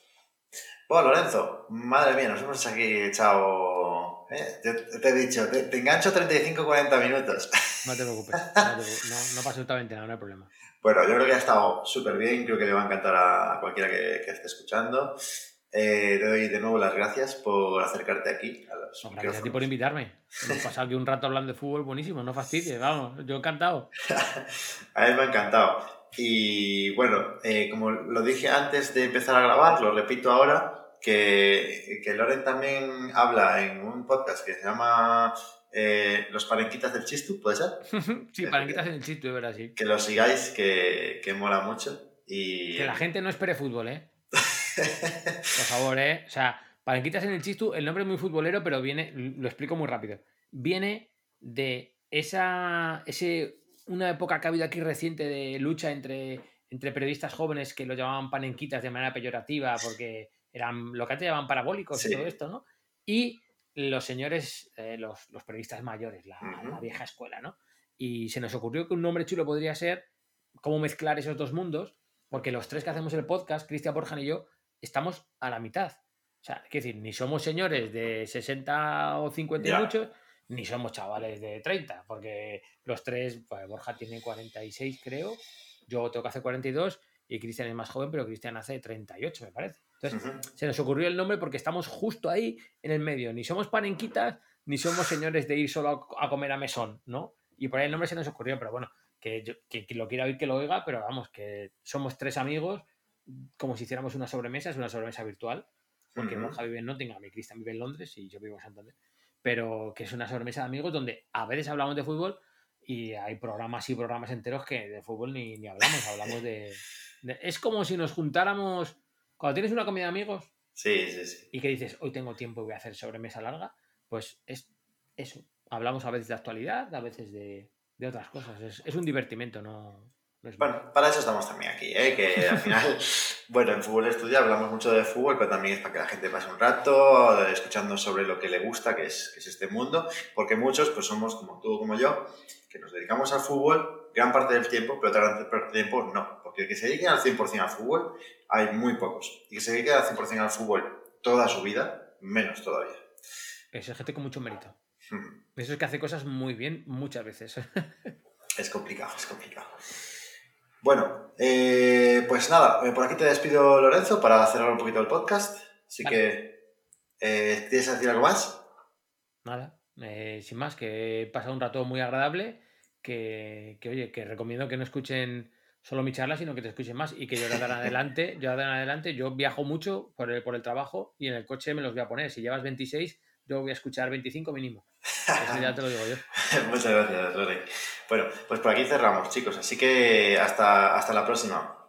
Bueno, Lorenzo, madre mía, nos hemos aquí echado... ¿eh? Te, he dicho, te, engancho 35-40 minutos. No te preocupes, no, no, pasa absolutamente nada, no hay problema. Bueno, yo creo que ha estado súper bien, creo que le va a encantar a, cualquiera que, esté escuchando. Eh, te doy de nuevo las gracias por acercarte aquí. A los gracias a ti por invitarme. Hemos pasado aquí un rato hablando de fútbol buenísimo, no fastidies, vamos, yo encantado. a mí me ha encantado. Y bueno, eh, como lo dije antes de empezar a grabar, lo repito ahora, que, que Loren también habla en un podcast que se llama eh, Los Parenquitas del Chistu, ¿puede ser? sí, Parenquitas en el Chistu, de verdad, sí. Que lo sigáis, que, que mola mucho. Y... Que la gente no espere fútbol, ¿eh? Por favor, ¿eh? O sea, Parenquitas en el Chistu, el nombre es muy futbolero, pero viene, lo explico muy rápido. Viene de esa, ese, una época que ha habido aquí reciente de lucha entre, entre periodistas jóvenes que lo llamaban panenquitas de manera peyorativa porque eran lo que antes llamaban parabólicos y todo esto, ¿no? Y los señores, eh, los, periodistas mayores, la, vieja escuela, ¿no? Y se nos ocurrió que un nombre chulo podría ser cómo mezclar esos dos mundos, porque los tres que hacemos el podcast, Cristian Borjan y yo, estamos a la mitad. O sea, es decir, ni somos señores de 60 o 50 y muchos, ni somos chavales de 30, porque los tres, pues Borja tiene 46 creo, yo tengo que hacer 42 y Cristian es más joven, pero Cristian hace 38, me parece. Entonces, se nos ocurrió el nombre porque estamos justo ahí en el medio. Ni somos panenquitas, ni somos señores de ir solo a comer a mesón, ¿no? Y por ahí el nombre se nos ocurrió, pero bueno, que, yo, que, lo quiera oír, que lo oiga, pero vamos, que somos tres amigos, como si hiciéramos una sobremesa, es una sobremesa virtual, porque Borja vive en Nottingham y Cristian vive en Londres y yo vivo en Santander, pero que es una sobremesa de amigos donde a veces hablamos de fútbol y hay programas y programas enteros que de fútbol ni, ni hablamos, hablamos de, Es como si nos juntáramos... Cuando tienes una comida de amigos sí, sí, sí. y que dices, hoy tengo tiempo y voy a hacer sobremesa larga, pues es eso. Hablamos a veces de actualidad, a veces de, de otras cosas. Es, es un divertimento, no, bueno, para eso estamos también aquí, ¿eh? que al final, bueno, en Fútbol Estudio hablamos mucho de fútbol, pero también es para que la gente pase un rato escuchando sobre lo que le gusta, que es, que es este mundo, porque muchos pues somos como tú, como yo, que nos dedicamos al fútbol gran parte del tiempo, pero otra gran parte del tiempo no, porque el que se dedique al 100% al fútbol hay muy pocos, y que se dedique al 100% al fútbol toda su vida, menos todavía. Es gente con mucho mérito. Hmm. Eso es que hace cosas muy bien muchas veces. es complicado, es complicado. Bueno, eh, pues nada, eh, por aquí te despido Lorenzo para cerrar un poquito el podcast. Así que, eh, ¿tienes que decir algo más? Nada, sin más, que he pasado un rato muy agradable, que, oye, que recomiendo que no escuchen solo mi charla, sino que te escuchen más y que yo de en adelante, yo de en adelante, yo viajo mucho por el, por el trabajo y en el coche me los voy a poner. Si llevas 26, yo voy a escuchar 25 mínimo. Eso ya te lo digo yo. Muchas gracias, Lore. Bueno, pues por aquí cerramos, chicos. Así que hasta, hasta la próxima.